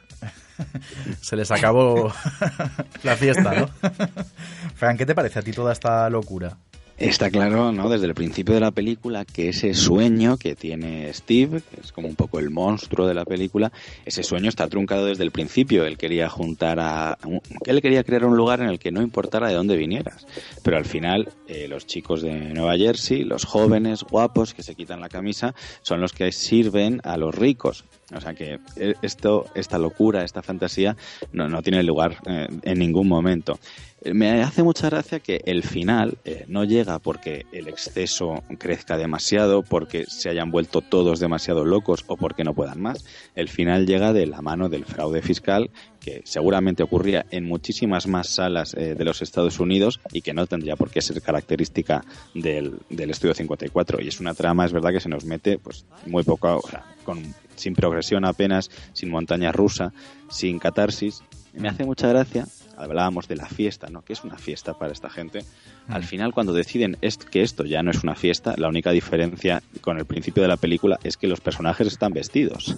[LAUGHS] se les acabó [LAUGHS] la fiesta, ¿no? [LAUGHS] Fran, ¿qué te parece a ti toda esta locura? Está claro, ¿no? Desde el principio de la película que ese sueño que tiene Steve, que es como un poco el monstruo de la película, ese sueño está truncado desde el principio. Él quería juntar a, él quería crear un lugar en el que no importara de dónde vinieras. Pero al final, eh, los chicos de Nueva Jersey, los jóvenes guapos que se quitan la camisa, son los que sirven a los ricos. O sea que eh, esto, esta locura, esta fantasía, no, no tiene lugar eh, en ningún momento. Me hace mucha gracia que el final eh, no llega porque el exceso crezca demasiado, porque se hayan vuelto todos demasiado locos o porque no puedan más. El final llega de la mano del fraude fiscal que seguramente ocurría en muchísimas más salas eh, de los Estados Unidos y que no tendría por qué ser característica del, del Estudio 54. Y es una trama, es verdad, que se nos mete pues muy poco, con, sin progresión apenas, sin montaña rusa, sin catarsis. Me hace mucha gracia hablábamos de la fiesta, ¿no? Que es una fiesta para esta gente. Al final, cuando deciden que esto ya no es una fiesta, la única diferencia con el principio de la película es que los personajes están vestidos.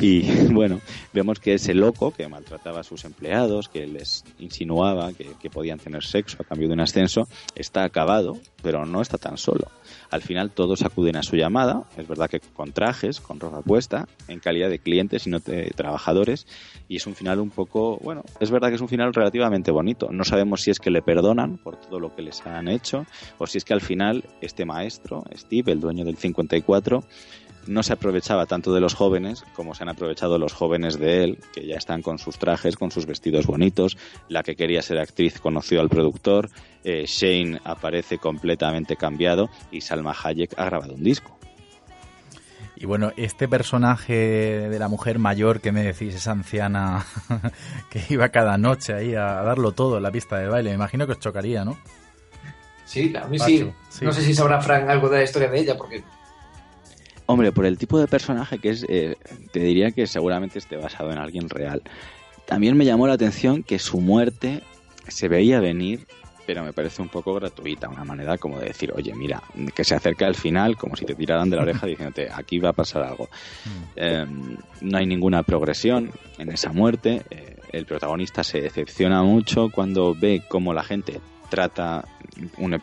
Y bueno, vemos que ese loco que maltrataba a sus empleados, que les insinuaba que, que podían tener sexo a cambio de un ascenso, está acabado, pero no está tan solo. Al final todos acuden a su llamada, es verdad que con trajes, con ropa puesta, en calidad de clientes y no de trabajadores, y es un final un poco, bueno, es verdad que es un final relativamente bonito. No sabemos si es que le perdonan por todo lo que les han hecho, o si es que al final este maestro, Steve, el dueño del 54, no se aprovechaba tanto de los jóvenes como se han aprovechado los jóvenes de él, que ya están con sus trajes, con sus vestidos bonitos. La que quería ser actriz conoció al productor, eh, Shane aparece completamente cambiado y Salma Hayek ha grabado un disco. Y bueno, este personaje de la mujer mayor que me decís, esa anciana [LAUGHS] que iba cada noche ahí a darlo todo en la pista de baile, me imagino que os chocaría, ¿no? Sí, a mí sí. No sé si sabrá Frank algo de la historia de ella, porque Hombre, por el tipo de personaje que es, eh, te diría que seguramente esté basado en alguien real. También me llamó la atención que su muerte se veía venir, pero me parece un poco gratuita, una manera como de decir, oye, mira, que se acerca al final, como si te tiraran de la oreja diciéndote, aquí va a pasar algo. Mm. Em, no hay ninguna progresión en esa muerte. Eh, el protagonista se decepciona mucho cuando ve cómo la gente trata una,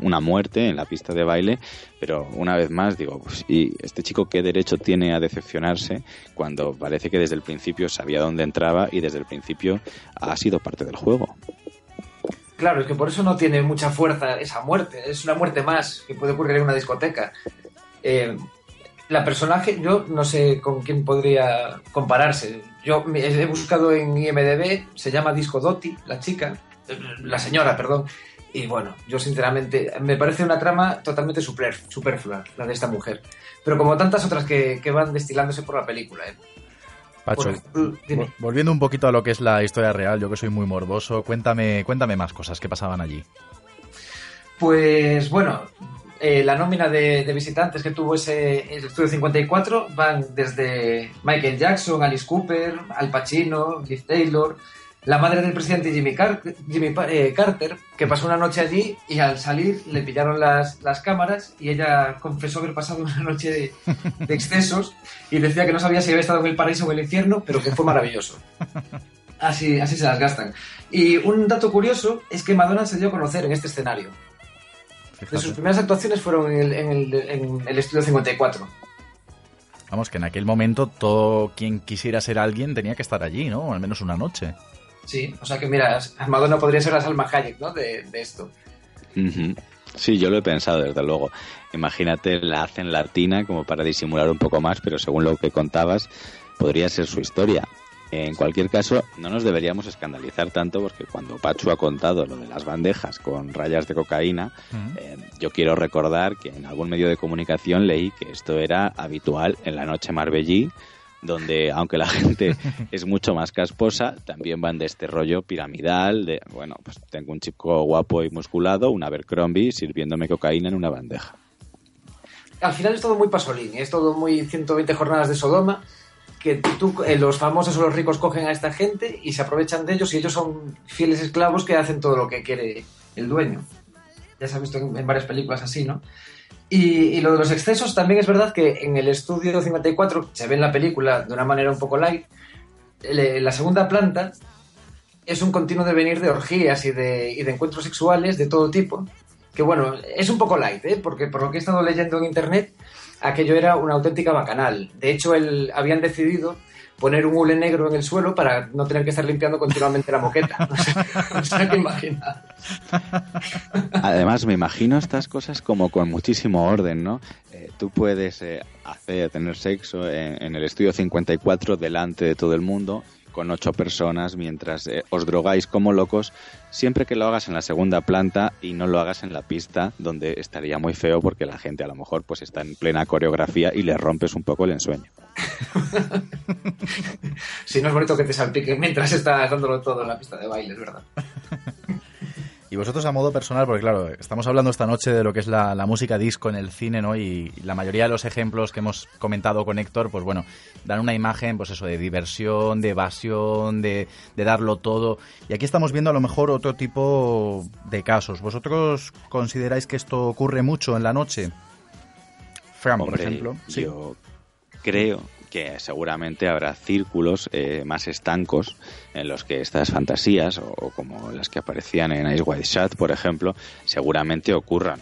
una, muerte en la pista de baile, pero una vez más digo, pues, ¿y este chico qué derecho tiene a decepcionarse cuando parece que desde el principio sabía dónde entraba y desde el principio ha sido parte del juego? Claro, es que por eso no tiene mucha fuerza esa muerte, es una muerte más que puede ocurrir en una discoteca. Eh, la personaje, yo no sé con quién podría compararse. Yo he buscado en IMDB, se llama Disco Dotti, la chica, la señora, perdón. Y bueno, yo sinceramente me parece una trama totalmente superflua, la de esta mujer. Pero como tantas otras que, van destilándose por la película. ¿eh? Pacho, volviendo un poquito a lo que es la historia real, yo que soy muy morboso, cuéntame, cuéntame más cosas que pasaban allí. Pues bueno, eh, la nómina de, visitantes que tuvo ese el Estudio 54 van desde Michael Jackson, Alice Cooper, Al Pacino, Liv Taylor, la madre del presidente Jimmy, Jimmy eh, Carter, que pasó una noche allí y al salir le pillaron las, las cámaras y ella confesó haber pasado una noche de, de, excesos y decía que no sabía si había estado en el paraíso o en el infierno, pero que fue maravilloso. Así, así se las gastan. Y un dato curioso es que Madonna se dio a conocer en este escenario. De sus primeras actuaciones fueron en el, en el Estudio 54. Vamos, que en aquel momento todo quien quisiera ser alguien tenía que estar allí, ¿no? Al menos una noche. Sí, o sea que mira, Madonna podría ser la Salma Hayek, ¿no? De, esto. Sí, yo lo he pensado, desde luego. Imagínate, la hacen latina como para disimular un poco más, pero según lo que contabas, podría ser su historia. En cualquier caso, no nos deberíamos escandalizar tanto porque cuando Pachu ha contado lo de las bandejas con rayas de cocaína, eh, yo quiero recordar que en algún medio de comunicación leí que esto era habitual en la noche Marbellí, donde aunque la gente [LAUGHS] es mucho más casposa, también van de este rollo piramidal, de, bueno, pues tengo un chico guapo y musculado, un Abercrombie, sirviéndome cocaína en una bandeja. Al final es todo muy pasolín, es todo muy 120 jornadas de Sodoma, que tú, eh, los famosos o los ricos cogen a esta gente y se aprovechan de ellos y ellos son fieles esclavos que hacen todo lo que quiere el dueño. Ya se ha visto en varias películas así, ¿no? Y, lo de los excesos también es verdad que en el estudio 54 se ve en la película de una manera un poco light. La segunda planta es un continuo devenir de orgías y de, y de encuentros sexuales de todo tipo. Que bueno, es un poco light, ¿eh? porque por lo que he estado leyendo en internet, aquello era una auténtica bacanal. De hecho, el, habían decidido poner un hule negro en el suelo para no tener que estar limpiando continuamente la moqueta. [LAUGHS] No sé. Además, me imagino estas cosas como con muchísimo orden, ¿no? Eh, tú puedes eh, hacer, tener sexo en, el estudio 54 delante de todo el mundo con ocho personas mientras eh, os drogáis como locos, siempre que lo hagas en la segunda planta y no lo hagas en la pista, donde estaría muy feo porque la gente a lo mejor pues está en plena coreografía y le rompes un poco el ensueño. [LAUGHS] si no es bonito que te salpique mientras estás dándolo todo en la pista de baile, es verdad. [LAUGHS] Y vosotros a modo personal, porque claro, estamos hablando esta noche de lo que es la, música disco en el cine, ¿no? Y, la mayoría de los ejemplos que hemos comentado con Héctor, pues bueno, dan una imagen, pues eso, de diversión, de evasión, de, darlo todo. Y aquí estamos viendo a lo mejor otro tipo de casos. ¿Vosotros consideráis que esto ocurre mucho en la noche? Fran, por ejemplo. Yo creo que seguramente habrá círculos eh, más estancos en los que estas fantasías, o, como las que aparecían en Ice White Shut, por ejemplo, seguramente ocurran.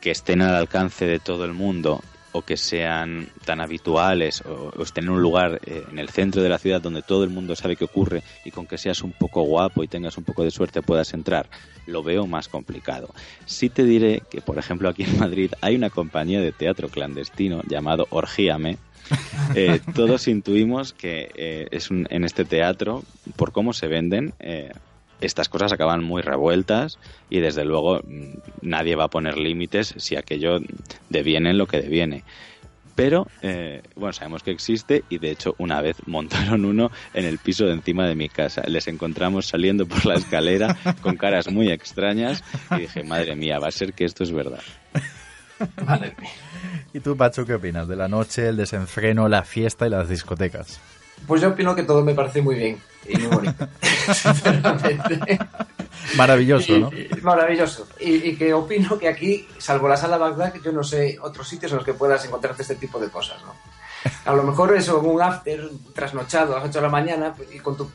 Que estén al alcance de todo el mundo o que sean tan habituales o, estén en un lugar eh, en el centro de la ciudad donde todo el mundo sabe que ocurre y con que seas un poco guapo y tengas un poco de suerte puedas entrar, lo veo más complicado. Sí te diré que, por ejemplo, aquí en Madrid hay una compañía de teatro clandestino llamado Orgíame, [LAUGHS] eh, todos intuimos que eh, es en este teatro, por cómo se venden, eh, estas cosas acaban muy revueltas y desde luego mm, nadie va a poner límites si aquello deviene en lo que deviene. Pero, bueno, sabemos que existe y de hecho una vez montaron uno en el piso de encima de mi casa. Les encontramos saliendo por la escalera con caras muy extrañas y dije, madre mía, va a ser que esto es verdad. [LAUGHS] Madre mía. ¿Y tú, Pacho, qué opinas de la noche, el desenfreno, la fiesta y las discotecas? Pues yo opino que todo me parece muy bien y muy bonito, [LAUGHS] sinceramente. Maravilloso, ¿no? maravilloso. Y, que opino que aquí, salvo la sala Bagdad, yo no sé otros sitios en los que puedas encontrarte este tipo de cosas, ¿no? A lo mejor eso, un after trasnochado a las 8 de la mañana y con tu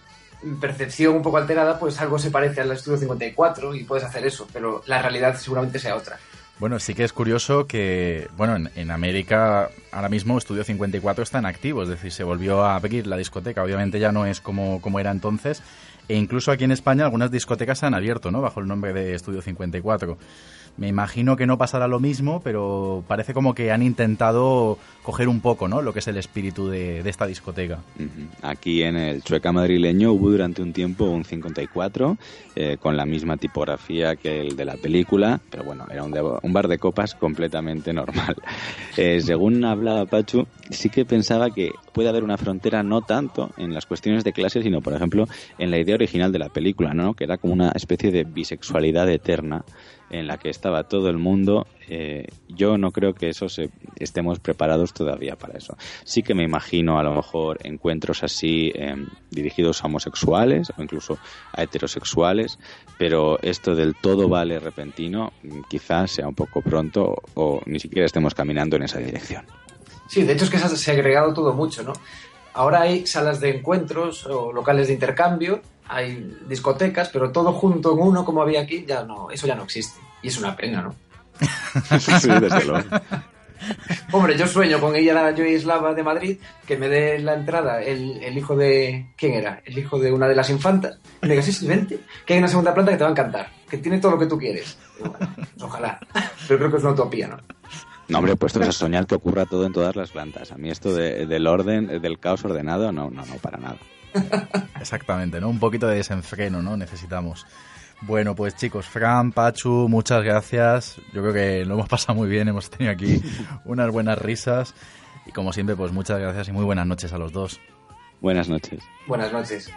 percepción un poco alterada, pues algo se parece al estudio 54 y puedes hacer eso, pero la realidad seguramente sea otra. Bueno, sí que es curioso que, bueno, en, América ahora mismo Estudio 54 está en activo, es decir, se volvió a abrir la discoteca, obviamente ya no es como, como era entonces, e incluso aquí en España algunas discotecas se han abierto, ¿no? Bajo el nombre de Estudio 54. Me imagino que no pasará lo mismo, pero parece como que han intentado coger un poco, ¿no? Lo que es el espíritu de, esta discoteca. Aquí en el Chueca madrileño hubo durante un tiempo un 54 eh, con la misma tipografía que el de la película, pero bueno, era un, bar de copas completamente normal. [LAUGHS] Eh, según hablaba Pachu, sí que pensaba que puede haber una frontera no tanto en las cuestiones de clase, sino, por ejemplo, en la idea original de la película, ¿no? que era como una especie de bisexualidad eterna en la que estaba todo el mundo. Eh, yo no creo que eso se, estemos preparados todavía para eso. Sí que me imagino a lo mejor encuentros así em, dirigidos a homosexuales o incluso a heterosexuales, pero esto del todo vale repentino mm, quizás sea un poco pronto o ni siquiera estemos caminando en esa dirección. Sí, de hecho es que se ha agregado todo mucho, ¿no? Ahora hay salas de encuentros o locales de intercambio, hay discotecas, pero todo junto en uno como había aquí, ya no, eso ya no existe. Y es una pena, ¿no? sí, desde luego. Hombre, yo sueño con ella, la Slava de Madrid, que me dé la entrada el, hijo de... ¿Quién era? El hijo de una de las infantas. Y me diga, sí, vente, que hay una segunda planta que te va a encantar, que tiene todo lo que tú quieres. Pues ojalá. Pero creo que es una utopía, ¿no? No, hombre, puesto a soñar que ocurra todo en todas las plantas. A mí esto del orden, del caos ordenado, no, no, no, para nada. Exactamente, ¿no? Un poquito de desenfreno, ¿no? Necesitamos. Bueno, pues chicos, Fran, Pachu, muchas gracias. Yo creo que lo hemos pasado muy bien, hemos tenido aquí [LAUGHS] unas buenas risas. Y como siempre, pues muchas gracias y muy buenas noches a los dos. Buenas noches. Buenas noches.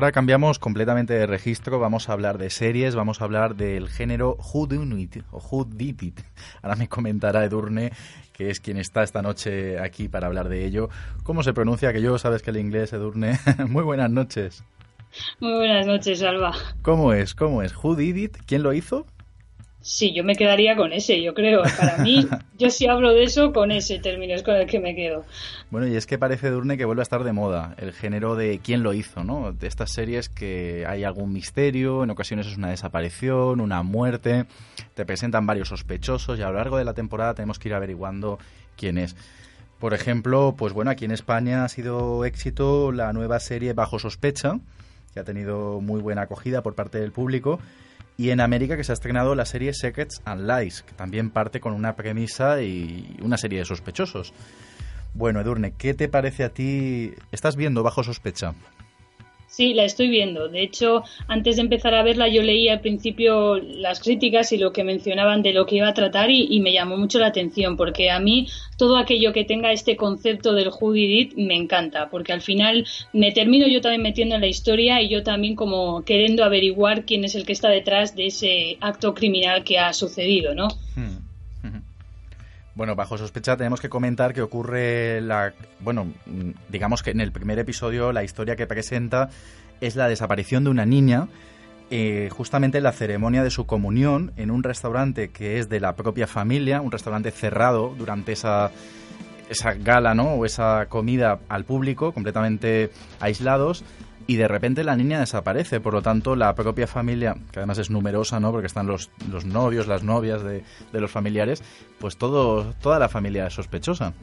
Ahora cambiamos completamente de registro, vamos a hablar de series, vamos a hablar del género Who It o Who Did It. Ahora me comentará Edurne, que es quien está esta noche aquí para hablar de ello. ¿Cómo se pronuncia? Que yo sabes que el inglés, Edurne. [LAUGHS] Muy buenas noches. Muy buenas noches, Alba. ¿Cómo es? ¿Cómo es? Who Did It? ¿Quién lo hizo? Sí, yo me quedaría con ese, yo creo. Para mí, [LAUGHS] yo si hablo de eso, con ese término es con el que me quedo. Bueno, y es que parece, Durne, que vuelve a estar de moda el género de quién lo hizo, ¿no? De estas series que hay algún misterio, en ocasiones es una desaparición, una muerte, te presentan varios sospechosos y a lo largo de la temporada tenemos que ir averiguando quién es. Por ejemplo, pues bueno, aquí en España ha sido éxito la nueva serie Bajo Sospecha, que ha tenido muy buena acogida por parte del público y en América que se ha estrenado la serie Secrets and Lies, que también parte con una premisa y una serie de sospechosos. Bueno, Edurne, ¿qué te parece a ti? ¿Estás viendo bajo sospecha? Sí, la estoy viendo. De hecho, antes de empezar a verla, yo leí al principio las críticas y lo que mencionaban de lo que iba a tratar y, me llamó mucho la atención, porque a mí todo aquello que tenga este concepto del who me encanta, porque al final me termino yo también metiendo en la historia y yo también como queriendo averiguar quién es el que está detrás de ese acto criminal que ha sucedido, ¿no? Hmm. Bueno, bajo sospecha tenemos que comentar que ocurre la... Bueno, digamos que en el primer episodio la historia que presenta es la desaparición de una niña eh, justamente en la ceremonia de su comunión en un restaurante que es de la propia familia, un restaurante cerrado durante esa esa gala, ¿no? O esa comida al público, completamente aislados, y de repente la niña desaparece. Por lo tanto, la propia familia, que además es numerosa, ¿no? Porque están los, los novios, las novias de, de los familiares, pues todo, toda la familia es sospechosa.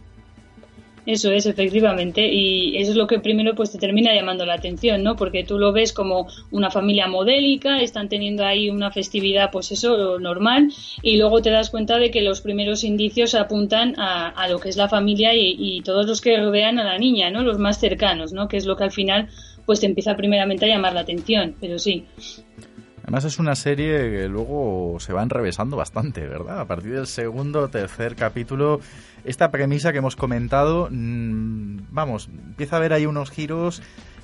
Eso es, efectivamente, y eso es lo que primero pues te termina llamando la atención, ¿no? Porque tú lo ves como una familia modélica, están teniendo ahí una festividad, pues eso, normal, y luego te das cuenta de que los primeros indicios apuntan a, lo que es la familia y, y, todos los que rodean a la niña, ¿no? Los más cercanos, ¿no? Que es lo que al final pues te empieza primeramente a llamar la atención, pero sí. Además es una serie que luego se va enrevesando bastante, ¿verdad? A partir del segundo o tercer capítulo, esta premisa que hemos comentado, mm, vamos, empieza a haber ahí unos giros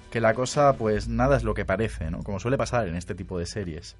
que la cosa, pues nada es lo que parece, ¿no? Como suele pasar en este tipo de series.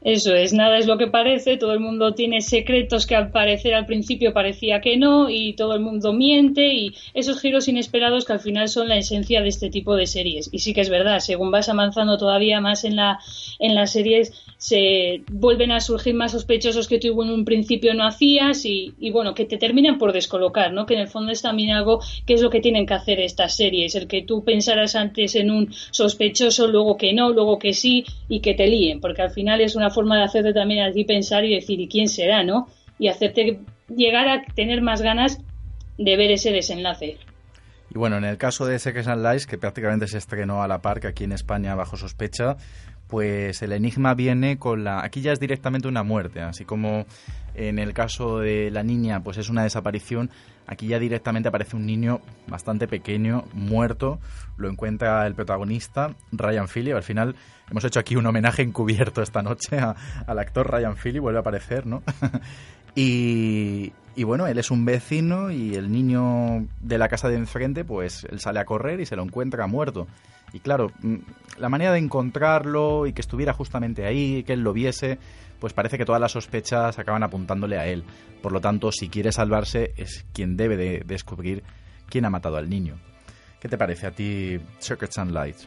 Eso es, nada es lo que parece, todo el mundo tiene secretos que al parecer al principio parecía que no y todo el mundo miente y esos giros inesperados que al final son la esencia de este tipo de series. Y sí que es verdad, según vas avanzando todavía más en, la, en las series, se vuelven a surgir más sospechosos que tú en un principio no hacías y, y, bueno, que te terminan por descolocar, ¿no? Que en el fondo es también algo que es lo que tienen que hacer estas series, el que tú pensaras antes en un sospechoso, luego que no, luego que sí y que te líen, porque al final es una forma de hacerte también a ti pensar y decir, ¿y quién será, no? Y hacerte llegar a tener más ganas de ver ese desenlace. Y bueno, en el caso de Sex and Lies, que prácticamente se estrenó a la par que aquí en España bajo sospecha, pues el enigma viene con la... Aquí ya es directamente una muerte, así como en el caso de la niña, pues es una desaparición, aquí ya directamente aparece un niño bastante pequeño, muerto, lo encuentra el protagonista, Ryan Phillips, al final hemos hecho aquí un homenaje encubierto esta noche al actor Ryan Phillips, vuelve a aparecer, ¿no? [LAUGHS] y, y bueno, él es un vecino y el niño de la casa de enfrente, pues él sale a correr y se lo encuentra muerto. Y claro, mm, la manera de encontrarlo y que estuviera justamente ahí, que él lo viese, pues parece que todas las sospechas acaban apuntándole a él. Por lo tanto, si quiere salvarse, es quien debe de descubrir quién ha matado al niño. ¿Qué te parece a ti, Circuits and Lights?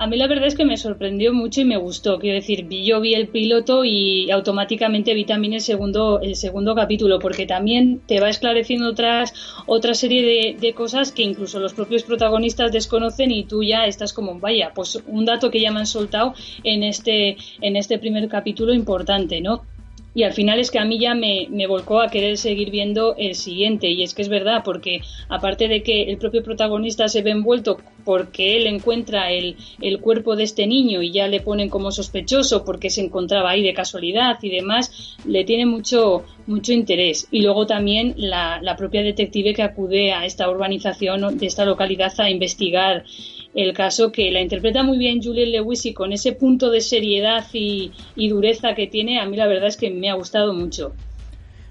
A mí la verdad es que me sorprendió mucho y me gustó. Quiero decir, yo vi el piloto y automáticamente vi también el segundo, el segundo capítulo, porque también te va esclareciendo otras, otra serie de, de cosas que incluso los propios protagonistas desconocen y tú ya estás como, vaya, pues un dato que ya me han soltado en este, en este primer capítulo importante, ¿no? Y al final es que a mí ya me, me, volcó a querer seguir viendo el siguiente y es que es verdad porque aparte de que el propio protagonista se ve envuelto porque él encuentra el, el cuerpo de este niño y ya le ponen como sospechoso porque se encontraba ahí de casualidad y demás, le tiene mucho, mucho interés. Y luego también la, la propia detective que acude a esta urbanización de esta localidad a investigar el caso que la interpreta muy bien Juliette Lewis y con ese punto de seriedad y, dureza que tiene, a mí la verdad es que me ha gustado mucho.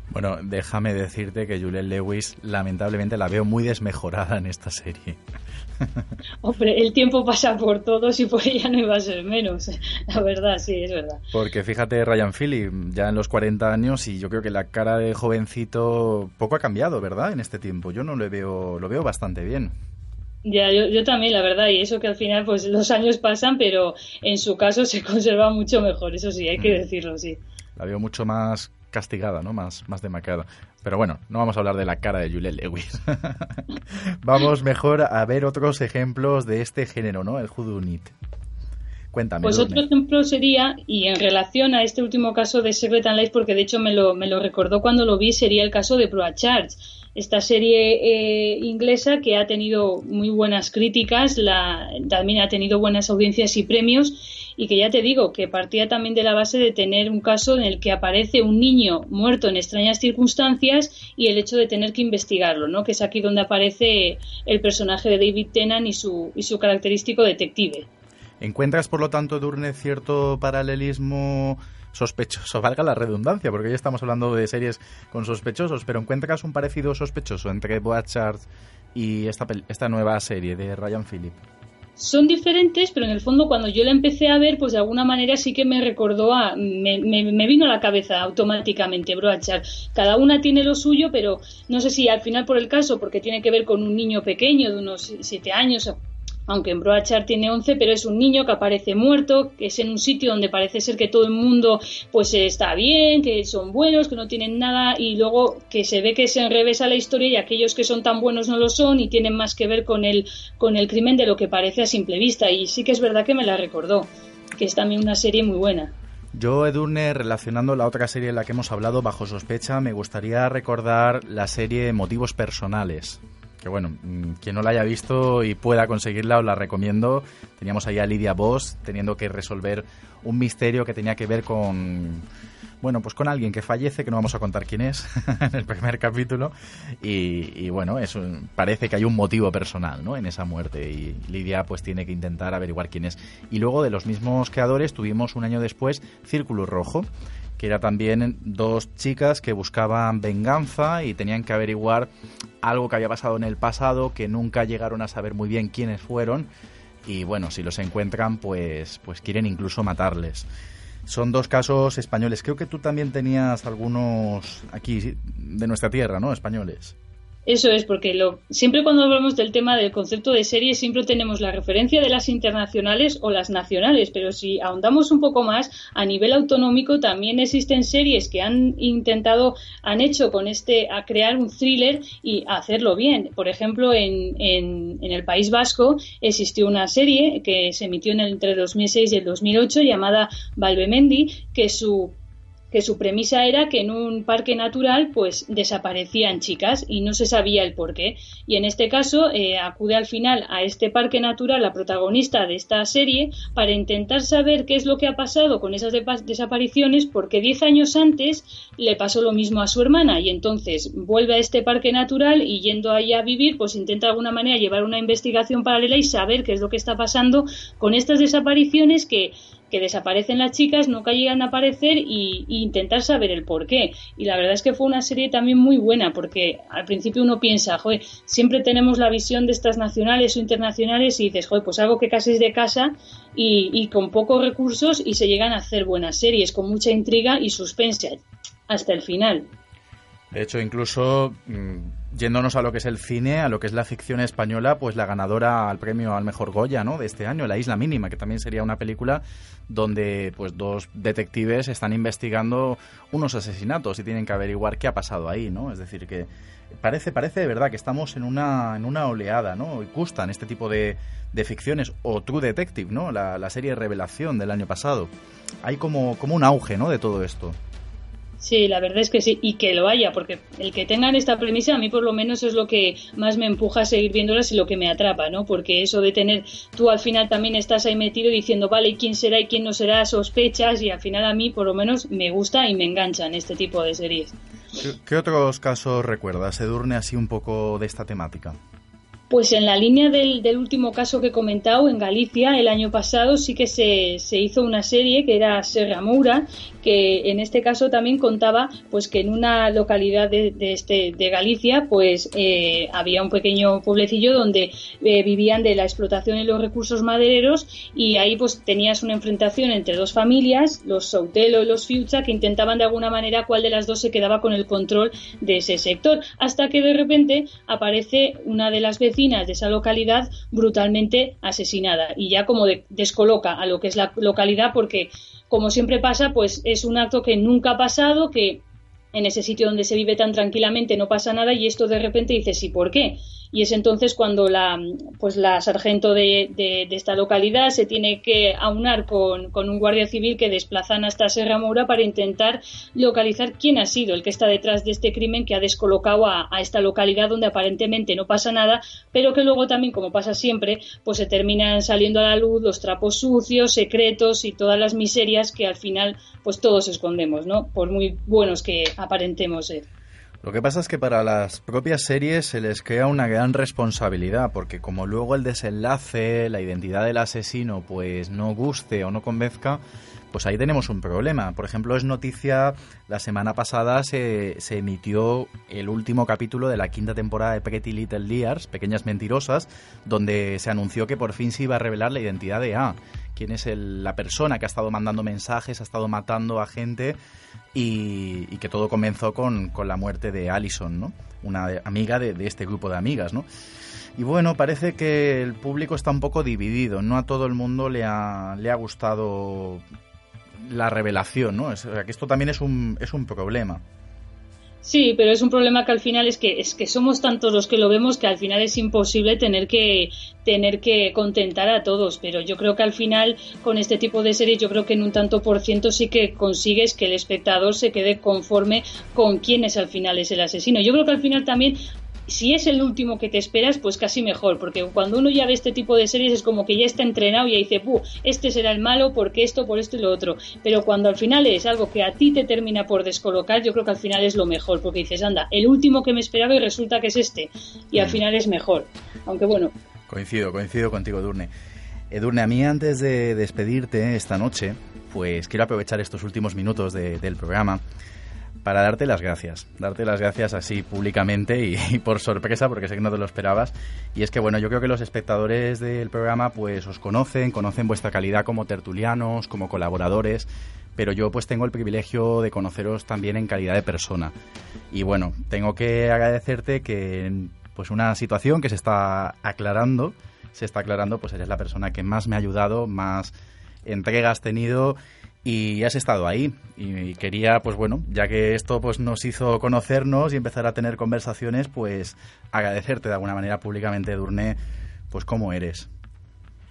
Bueno, déjame decirte que Juliette Lewis lamentablemente la veo muy desmejorada en esta serie. [LAUGHS] Hombre, el tiempo pasa por todos y por ella no iba a ser menos. La verdad, sí, es verdad. Porque fíjate, Ryan Phillips, ya en los 40 años, y yo creo que la cara de jovencito poco ha cambiado, ¿verdad? En este tiempo. Yo no lo veo, lo veo bastante bien. Ya, yo, yo, también, la verdad, y eso que al final pues los años pasan, pero en su caso se [LAUGHS] conserva mucho mejor, eso sí, hay que mm. decirlo, sí. La veo mucho más castigada, ¿no? Más, más demacrada. Pero bueno, no vamos a hablar de la cara de Juliette Lewis. [LAUGHS] vamos mejor a ver otros ejemplos de este género, ¿no? El Judunit. Cuéntame. Pues otro ejemplo sería, y en relación a este último caso de Secret and Life, porque de hecho me lo, me lo recordó cuando lo vi, sería el caso de Charge esta serie eh, inglesa que ha tenido muy buenas críticas, la, también ha tenido buenas audiencias y premios y que ya te digo que partía también de la base de tener un caso en el que aparece un niño muerto en extrañas circunstancias y el hecho de tener que investigarlo, ¿no? que es aquí donde aparece el personaje de David Tennant y su, y su característico detective. ¿Encuentras, por lo tanto, Durne, cierto paralelismo sospechoso, [LAUGHS] valga la redundancia, porque hoy estamos hablando de series con sospechosos, pero ¿encuentras un parecido sospechoso entre Boachard y esta, esta nueva serie de Ryan Phillip? Son diferentes, pero en el fondo cuando yo la empecé a ver, pues de alguna manera sí que me recordó a... Me, me, vino a la cabeza automáticamente Broachard. Cada una tiene lo suyo, pero no sé si al final por el caso, porque tiene que ver con un niño pequeño de unos siete años aunque en Broachar tiene 11, pero es un niño que aparece muerto, que es en un sitio donde parece ser que todo el mundo pues está bien, que son buenos, que no tienen nada y luego que se ve que se enrevesa la historia y aquellos que son tan buenos no lo son y tienen más que ver con el, con el crimen de lo que parece a simple vista y sí que es verdad que me la recordó, que es también una serie muy buena. Yo, Edurne, relacionando la otra serie en la que hemos hablado, Bajo Sospecha, me gustaría recordar la serie Motivos Personales. Que bueno, mm, quien no la haya visto y pueda conseguirla, os la recomiendo. Teníamos ahí a Lidia Voss teniendo que resolver un misterio que tenía que ver con bueno, pues con alguien que fallece, que no vamos a contar quién es [LAUGHS] en el primer capítulo, y, bueno, eso parece que hay un motivo personal, ¿no? En esa muerte, y Lidia pues tiene que intentar averiguar quién es. Y luego de los mismos creadores tuvimos un año después Círculo Rojo, que era también dos chicas que buscaban venganza y tenían que averiguar algo que había pasado en el pasado, que nunca llegaron a saber muy bien quiénes fueron, y bueno, si los encuentran, pues, pues quieren incluso matarles. Son dos casos españoles. Creo que tú también tenías algunos aquí de nuestra tierra, ¿no? Españoles. Eso es, porque lo, siempre cuando hablamos del tema del concepto de serie, siempre tenemos la referencia de las internacionales o las nacionales, pero si ahondamos un poco más, a nivel autonómico también existen series que han intentado, han hecho con este, a crear un thriller y hacerlo bien. Por ejemplo, en, en, el País Vasco existió una serie que se emitió en el, entre 2006 y el 2008 llamada Valvemendi, que su que su premisa era que en un parque natural pues desaparecían chicas y no se sabía el por qué. Y en este caso eh, acude al final a este parque natural la protagonista de esta serie para intentar saber qué es lo que ha pasado con esas desapariciones porque diez años antes le pasó lo mismo a su hermana y entonces vuelve a este parque natural y yendo ahí a vivir pues intenta de alguna manera llevar una investigación paralela y saber qué es lo que está pasando con estas desapariciones que que desaparecen las chicas, nunca llegan a aparecer y, intentar saber el por qué. Y la verdad es que fue una serie también muy buena, porque al principio uno piensa, joder, siempre tenemos la visión de estas nacionales o internacionales y dices, joder, pues algo que casi es de casa y, con pocos recursos y se llegan a hacer buenas series, con mucha intriga y suspense hasta el final. De hecho, incluso mm, yéndonos a lo que es el cine, a lo que es la ficción española, pues la ganadora al premio al mejor Goya, ¿no? De este año, La Isla Mínima, que también sería una película donde, pues, dos detectives están investigando unos asesinatos y tienen que averiguar qué ha pasado ahí, ¿no? Es decir, que parece, parece de verdad que estamos en una, en una oleada, ¿no? Y gustan este tipo de, de ficciones o True Detective, ¿no? La, la serie Revelación del año pasado. Hay como, como un auge, ¿no? De todo esto. Sí, la verdad es que sí, y que lo haya, porque el que tengan esta premisa a mí por lo menos es lo que más me empuja a seguir viéndolas y lo que me atrapa, ¿no? Porque eso de tener, tú al final también estás ahí metido diciendo, vale, ¿quién será y quién no será? Sospechas y al final a mí por lo menos me gusta y me enganchan este tipo de series. ¿Qué, otros casos recuerdas, Edurne, así un poco de esta temática? Pues en la línea del, último caso que he comentado, en Galicia, el año pasado sí que se, se, hizo una serie que era Serra Moura, que en este caso también contaba pues que en una localidad de, este, de Galicia pues eh, había un pequeño pueblecillo donde eh, vivían de la explotación de los recursos madereros y ahí pues tenías una enfrentación entre dos familias, los Soutelo y los Fiucha, que intentaban de alguna manera cuál de las dos se quedaba con el control de ese sector, hasta que de repente aparece una de las veces de esa localidad brutalmente asesinada y ya como descoloca a lo que es la localidad porque como siempre pasa pues es un acto que nunca ha pasado que en ese sitio donde se vive tan tranquilamente no pasa nada y esto de repente dices ¿y por qué? Y es entonces cuando la, pues la sargento de, de, esta localidad se tiene que aunar con, con, un guardia civil que desplazan hasta Serra Moura para intentar localizar quién ha sido el que está detrás de este crimen que ha descolocado a, a, esta localidad donde aparentemente no pasa nada, pero que luego también, como pasa siempre, pues se terminan saliendo a la luz los trapos sucios, secretos y todas las miserias que al final pues todos escondemos, ¿no? Por muy buenos que aparentemos ser. Lo que pasa es que para las propias series se les crea una gran responsabilidad, porque como luego el desenlace, la identidad del asesino, pues no guste o no convenzca, pues ahí tenemos un problema. Por ejemplo, es noticia, la semana pasada se, se, emitió el último capítulo de la quinta temporada de Pretty Little Liars, Pequeñas Mentirosas, donde se anunció que por fin se iba a revelar la identidad de A quién es la persona que ha estado mandando mensajes, ha estado matando a gente y, que todo comenzó con, la muerte de Allison, ¿no? Una amiga de, este grupo de amigas, ¿no? Y bueno, parece que el público está un poco dividido. No a todo el mundo le ha, le ha gustado la revelación, ¿no? Es, que esto también es un, es un problema. Sí, pero es un problema que al final es que es que somos tantos los que lo vemos que al final es imposible tener que tener que contentar a todos, pero yo creo que al final con este tipo de series yo creo que en un tanto por ciento sí que consigues que el espectador se quede conforme con quién es al final es el asesino. Yo creo que al final también si es el último que te esperas, pues casi mejor, porque cuando uno ya ve este tipo de series es como que ya está entrenado y ya dice, Buh, este será el malo porque esto, por esto y lo otro. Pero cuando al final es algo que a ti te termina por descolocar, yo creo que al final es lo mejor, porque dices, anda, el último que me esperaba y resulta que es este, y al mm. final es mejor. Aunque bueno. Coincido, coincido contigo, Durne. Edurne, a mí antes de despedirte esta noche, pues quiero aprovechar estos últimos minutos del programa para darte las gracias, darte las gracias así públicamente [LAUGHS] y, por sorpresa, porque sé que no te lo esperabas. Y es que, bueno, yo creo que los espectadores del programa pues os conocen, conocen vuestra calidad como tertulianos, como colaboradores, pero yo pues tengo el privilegio de conoceros también en calidad de persona. Y bueno, tengo que agradecerte que pues una situación que se está aclarando, se está aclarando, pues eres la persona que más me ha ayudado, más entrega has tenido y has estado ahí. Y quería pues bueno ya que esto pues nos hizo conocernos y empezar a tener conversaciones pues agradecerte de alguna manera públicamente Durne pues cómo eres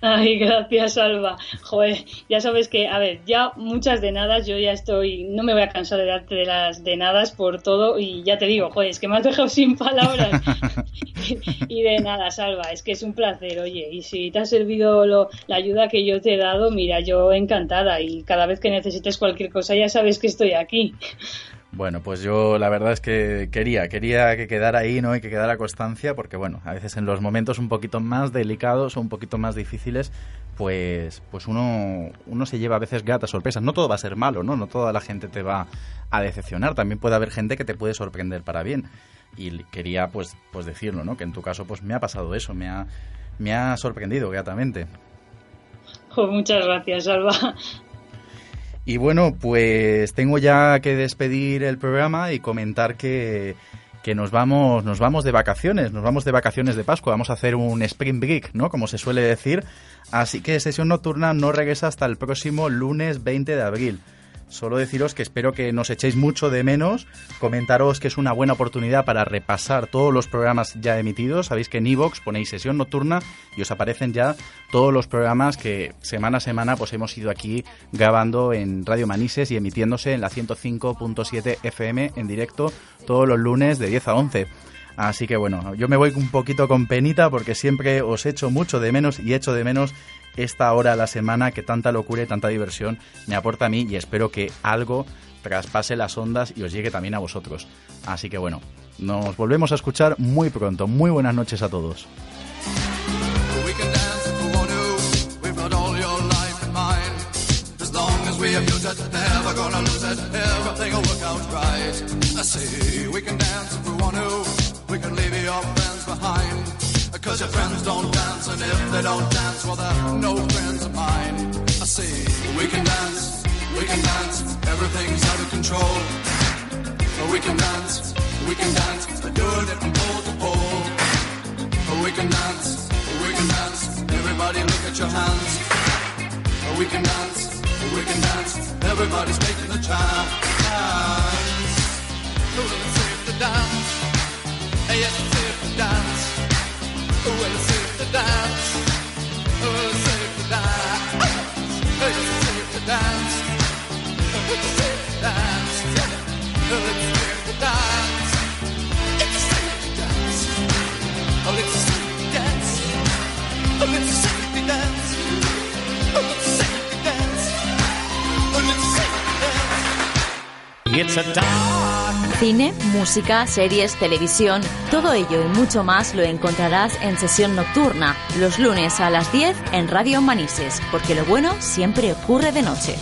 Ay, gracias, Alba. Joder, ya sabes que, a ver, ya muchas de nada, yo ya estoy, no me voy a cansar de darte de las de nada por todo y ya te digo, joder, es que me has dejado sin palabras. [LAUGHS] y de nada, Salva, es que es un placer, oye, y si te ha servido la ayuda que yo te he dado, mira, yo encantada y cada vez que necesites cualquier cosa ya sabes que estoy aquí. Bueno, pues yo la verdad es que quería, quería que quedara ahí, ¿no? Y que quedara constancia, porque bueno, a veces en los momentos un poquito más delicados o un poquito más difíciles, pues, pues uno, uno se lleva a veces gratas sorpresas. No todo va a ser malo, ¿no? No toda la gente te va a decepcionar. También puede haber gente que te puede sorprender para bien. Y quería, pues, pues decirlo, ¿no? Que en tu caso, pues me ha pasado eso, me ha, me ha sorprendido gratamente. muchas gracias, Alba. Y bueno, pues tengo ya que despedir el programa y comentar que, que nos vamos, nos vamos de vacaciones, nos vamos de vacaciones de Pascua, vamos a hacer un spring break, ¿no? Como se suele decir. Así que sesión nocturna no regresa hasta el próximo lunes 20 de abril. Solo deciros que espero que nos echéis mucho de menos, comentaros que es una buena oportunidad para repasar todos los programas ya emitidos. Sabéis que en Evox ponéis sesión nocturna y os aparecen ya todos los programas que semana a semana pues hemos ido aquí grabando en Radio Manises y emitiéndose en la 105.7 FM en directo todos los lunes de 10 a 11. Así que bueno, yo me voy un poquito con penita porque siempre os echo mucho de menos y echo de menos esta hora a la semana que tanta locura y tanta diversión me aporta a mí y espero que algo traspase las ondas y os llegue también a vosotros. Así que bueno, nos volvemos a escuchar muy pronto. Muy buenas noches a todos. Cause your friends don't dance, and if they don't dance, well, they're no friends of mine. I say, we can dance, we can dance, everything's out of control. We can dance, we can dance, doing it from pole to pole. We can dance, we can dance, everybody look at your hands. We can dance, we can dance, everybody's taking a chance. Well, it's safe to dance, yes, it's safe to dance. Dance. Cine, música, series, televisión, todo ello y mucho más lo encontrarás en sesión nocturna, los lunes a las 10 en Radio Manises, porque lo bueno siempre ocurre de noche.